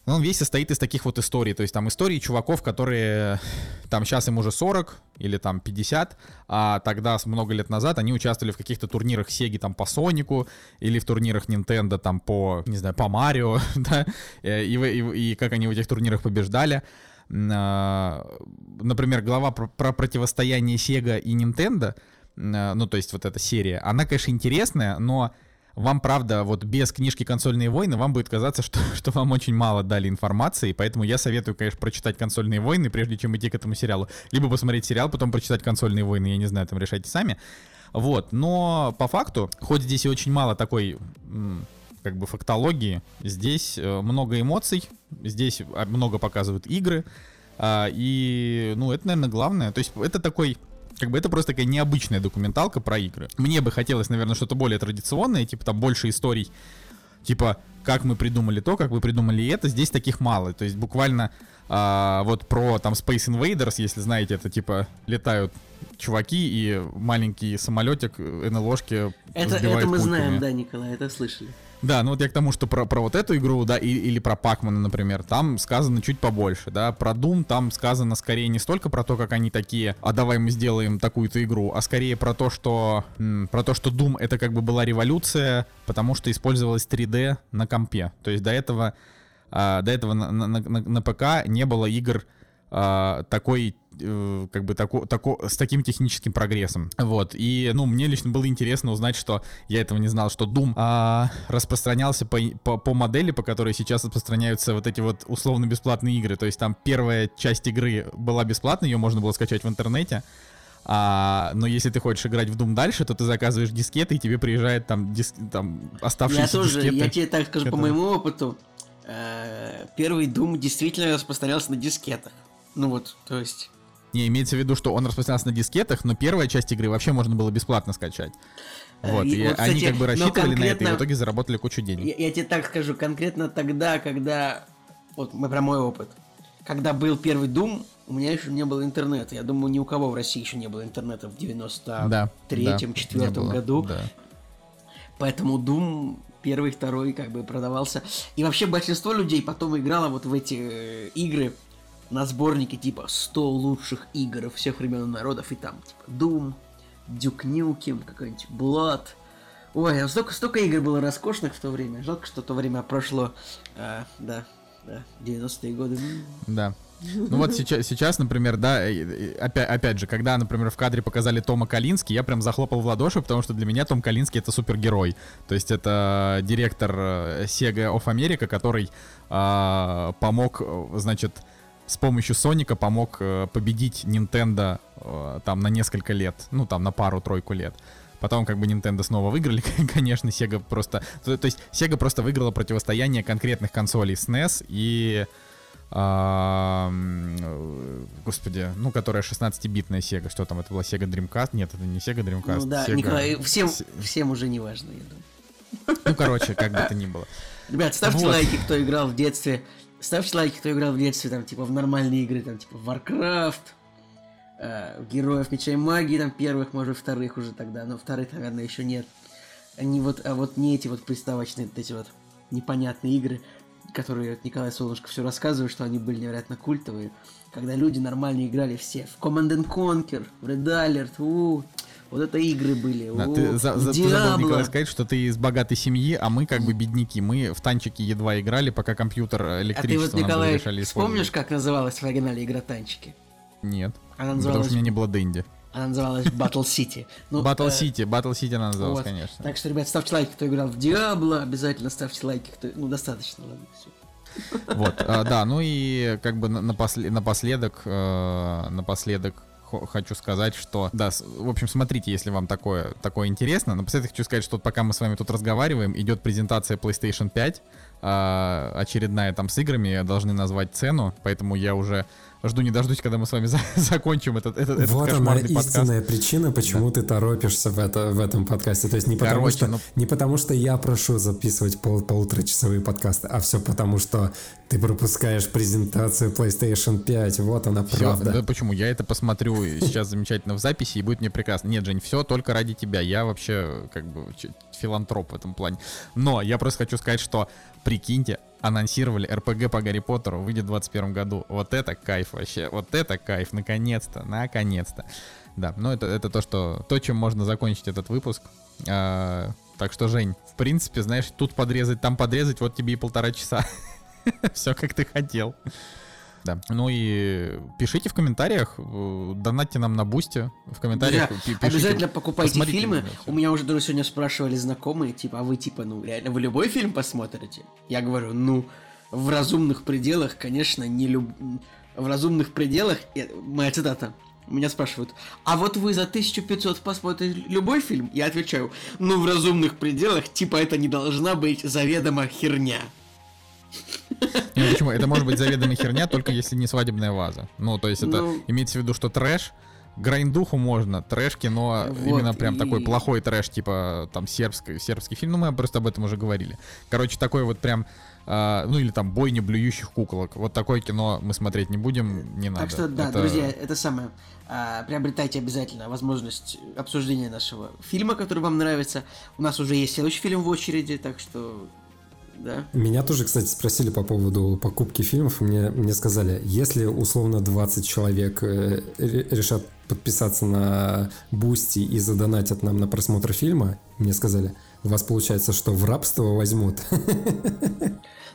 он весь состоит из таких вот историй. То есть там истории чуваков, которые там сейчас им уже 40 или там 50, а тогда много лет назад они участвовали в каких-то турнирах Сеги там по Сонику или в турнирах Nintendo там по, не знаю, по Марио, да, э, и, и, и как они в этих турнирах побеждали. А, например, глава про, про противостояние Sega и Nintendo, а, ну то есть вот эта серия, она, конечно, интересная, но вам, правда, вот без книжки «Консольные войны» вам будет казаться, что, что вам очень мало дали информации, поэтому я советую, конечно, прочитать «Консольные войны», прежде чем идти к этому сериалу. Либо посмотреть сериал, потом прочитать «Консольные войны», я не знаю, там решайте сами. Вот, но по факту, хоть здесь и очень мало такой как бы фактологии, здесь э, много эмоций, здесь а, много показывают игры, а, и, ну, это, наверное, главное. То есть это такой как бы это просто такая необычная документалка про игры. Мне бы хотелось, наверное, что-то более традиционное, типа там больше историй, типа как мы придумали то, как вы придумали это. Здесь таких мало. То есть буквально а, вот про там Space Invaders, если знаете, это типа летают чуваки и маленький самолетик НЛОшки Это, это мы пульками. знаем, да, Николай, это слышали. Да, ну вот я к тому, что про, про вот эту игру, да, и, или про Пакмана, например, там сказано чуть побольше, да. Про Doom там сказано скорее не столько про то, как они такие, а давай мы сделаем такую-то игру, а скорее про то, что м, про то, что Doom это как бы была революция, потому что использовалась 3D на компе. То есть до этого, а, до этого на, на, на, на ПК не было игр а, такой э, как бы тако, тако, с таким техническим прогрессом. Вот. И, ну, мне лично было интересно узнать, что я этого не знал, что Doom а, распространялся по, по, по модели, по которой сейчас распространяются вот эти вот условно-бесплатные игры. То есть там первая часть игры была бесплатной, ее можно было скачать в интернете. А, но если ты хочешь играть в Doom дальше, то ты заказываешь дискеты, и тебе приезжает там, диск, там оставшиеся я тоже, дискеты. Я тебе так скажу, которые... по моему опыту, э, первый Doom действительно распространялся на дискетах. Ну вот, то есть... Не, имеется в виду, что он распространялся на дискетах, но первая часть игры вообще можно было бесплатно скачать. Э, вот, и, и вот, они как бы рассчитывали на это и в итоге заработали кучу денег. Я, я тебе так скажу, конкретно тогда, когда... Вот мы про мой опыт. Когда был первый Doom, у меня еще не было интернета. Я думаю, ни у кого в России еще не было интернета в 93-м, да, 4 да, году. Да. Поэтому Doom первый, второй как бы продавался. И вообще большинство людей потом играло вот в эти э, игры на сборнике типа 100 лучших игр всех времен и народов, и там типа Doom, Duke Nukem, какой-нибудь Blood, Ой, столько, столько игр было роскошных в то время. Жалко, что то время прошло. А, да, да, 90-е годы. Да. Ну вот сейчас, сейчас, например, да, опять, опять же, когда, например, в кадре показали Тома Калински, я прям захлопал в ладоши, потому что для меня Том Калинский это супергерой. То есть это директор э, Sega of America, который а, помог, значит, с помощью Соника помог э, победить Nintendo э, там на несколько лет, ну там на пару-тройку лет. Потом как бы Nintendo снова выиграли, конечно, Sega просто... То, то есть Sega просто выиграла противостояние конкретных консолей SNES и... А, господи, ну, которая 16-битная Sega. Что там, это была Sega Dreamcast? Нет, это не Sega Dreamcast. Ну да, Sega... Николай, всем, всем уже не важно, я думаю. Ну, короче, как бы то ни было. Ребят, ставьте вот. лайки, кто играл в детстве. Ставьте лайки, кто играл в детстве, там, типа, в нормальные игры, там, типа, Warcraft, э, Героев Меча и Магии, там, первых, может, вторых уже тогда, но вторых, наверное, еще нет. Они вот, а вот не эти вот приставочные, вот эти вот непонятные игры, которые Николай Солнышко все рассказывает, что они были невероятно культовые, когда люди нормально играли все в Command and Conquer, в Red Alert, у, вот это игры были. Да, О, ты, за, за, ты забыл, Николай, сказать, что ты из богатой семьи, а мы как бы бедняки. Мы в танчики едва играли, пока компьютер электричество а ты вот, Николай, вспомнишь, как называлась в оригинале игра танчики? Нет. Она называлась... Потому что у меня не было Дэнди. Она называлась Battle City. Ну, Battle э, City, Battle City она называлась, вот. конечно. Так что, ребят, ставьте лайки, кто играл в Диабло, обязательно ставьте лайки, кто... Ну, достаточно, ладно, все. Вот, а, да, ну и как бы напослед, напоследок, э, напоследок хочу сказать, что, да, в общем, смотрите, если вам такое, такое интересно. Напоследок хочу сказать, что пока мы с вами тут разговариваем, идет презентация PlayStation 5, а, очередная там с играми, должны назвать цену, поэтому я уже жду не дождусь, когда мы с вами за закончим этот, этот, этот вот она подкаст. истинная причина, почему да. ты торопишься в, это, в этом подкасте. То есть не потому, Короче, что, ну... не потому что я прошу записывать пол, полуторачасовые подкасты, а все потому, что ты пропускаешь презентацию PlayStation 5. Вот она все, правда. Да почему? Я это посмотрю сейчас замечательно в записи, и будет мне прекрасно. Нет, Жень, все только ради тебя. Я вообще как бы филантроп в этом плане. Но я просто хочу сказать, что прикиньте, анонсировали РПГ по Гарри Поттеру, выйдет в 2021 году. Вот это кайф вообще, вот это кайф, наконец-то, наконец-то. Да, ну это, это то, что, то, чем можно закончить этот выпуск. А, так что, Жень, в принципе, знаешь, тут подрезать, там подрезать, вот тебе и полтора часа. Все, как ты хотел. Да. Ну и пишите в комментариях, э, донатьте нам на бусте в комментариях. Пишите, обязательно покупайте фильмы. У меня уже даже сегодня спрашивали знакомые, типа, а вы типа, ну реально вы любой фильм посмотрите? Я говорю, ну в разумных пределах, конечно, не люб... в разумных пределах. Моя цитата. Меня спрашивают, а вот вы за 1500 посмотрите любой фильм? Я отвечаю, ну в разумных пределах, типа это не должна быть заведомо херня. Ну, почему? Это может быть заведомая херня, только если не свадебная ваза. Ну, то есть это ну... имеется в виду, что трэш, грайндуху можно, трэш кино, вот, именно прям и... такой плохой трэш, типа там сербский, сербский фильм, ну мы просто об этом уже говорили. Короче, такой вот прям, э, ну или там бойни блюющих куколок. Вот такое кино мы смотреть не будем, не надо. Так что да, это... друзья, это самое. А, приобретайте обязательно возможность обсуждения нашего фильма, который вам нравится. У нас уже есть следующий фильм в очереди, так что да. Меня тоже, кстати, спросили по поводу покупки фильмов. Мне, мне сказали, если условно 20 человек э, решат подписаться на Boosty и задонатят нам на просмотр фильма, мне сказали, у вас получается, что в рабство возьмут.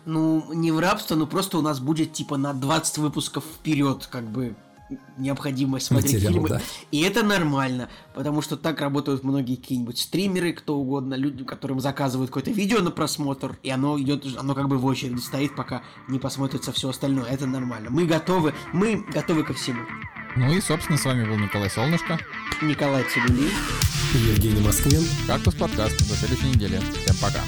Ну, не в рабство, но просто у нас будет типа на 20 выпусков вперед, как бы необходимость смотреть Материал, фильмы. Да. И это нормально, потому что так работают многие какие-нибудь стримеры, кто угодно, люди, которым заказывают какое-то видео на просмотр, и оно идет, оно как бы в очереди стоит, пока не посмотрится все остальное. Это нормально. Мы готовы, мы готовы ко всему. Ну и, собственно, с вами был Николай Солнышко. Николай Цибулин. Евгений Москвин. Кактус подкаст. До следующей недели. Всем пока.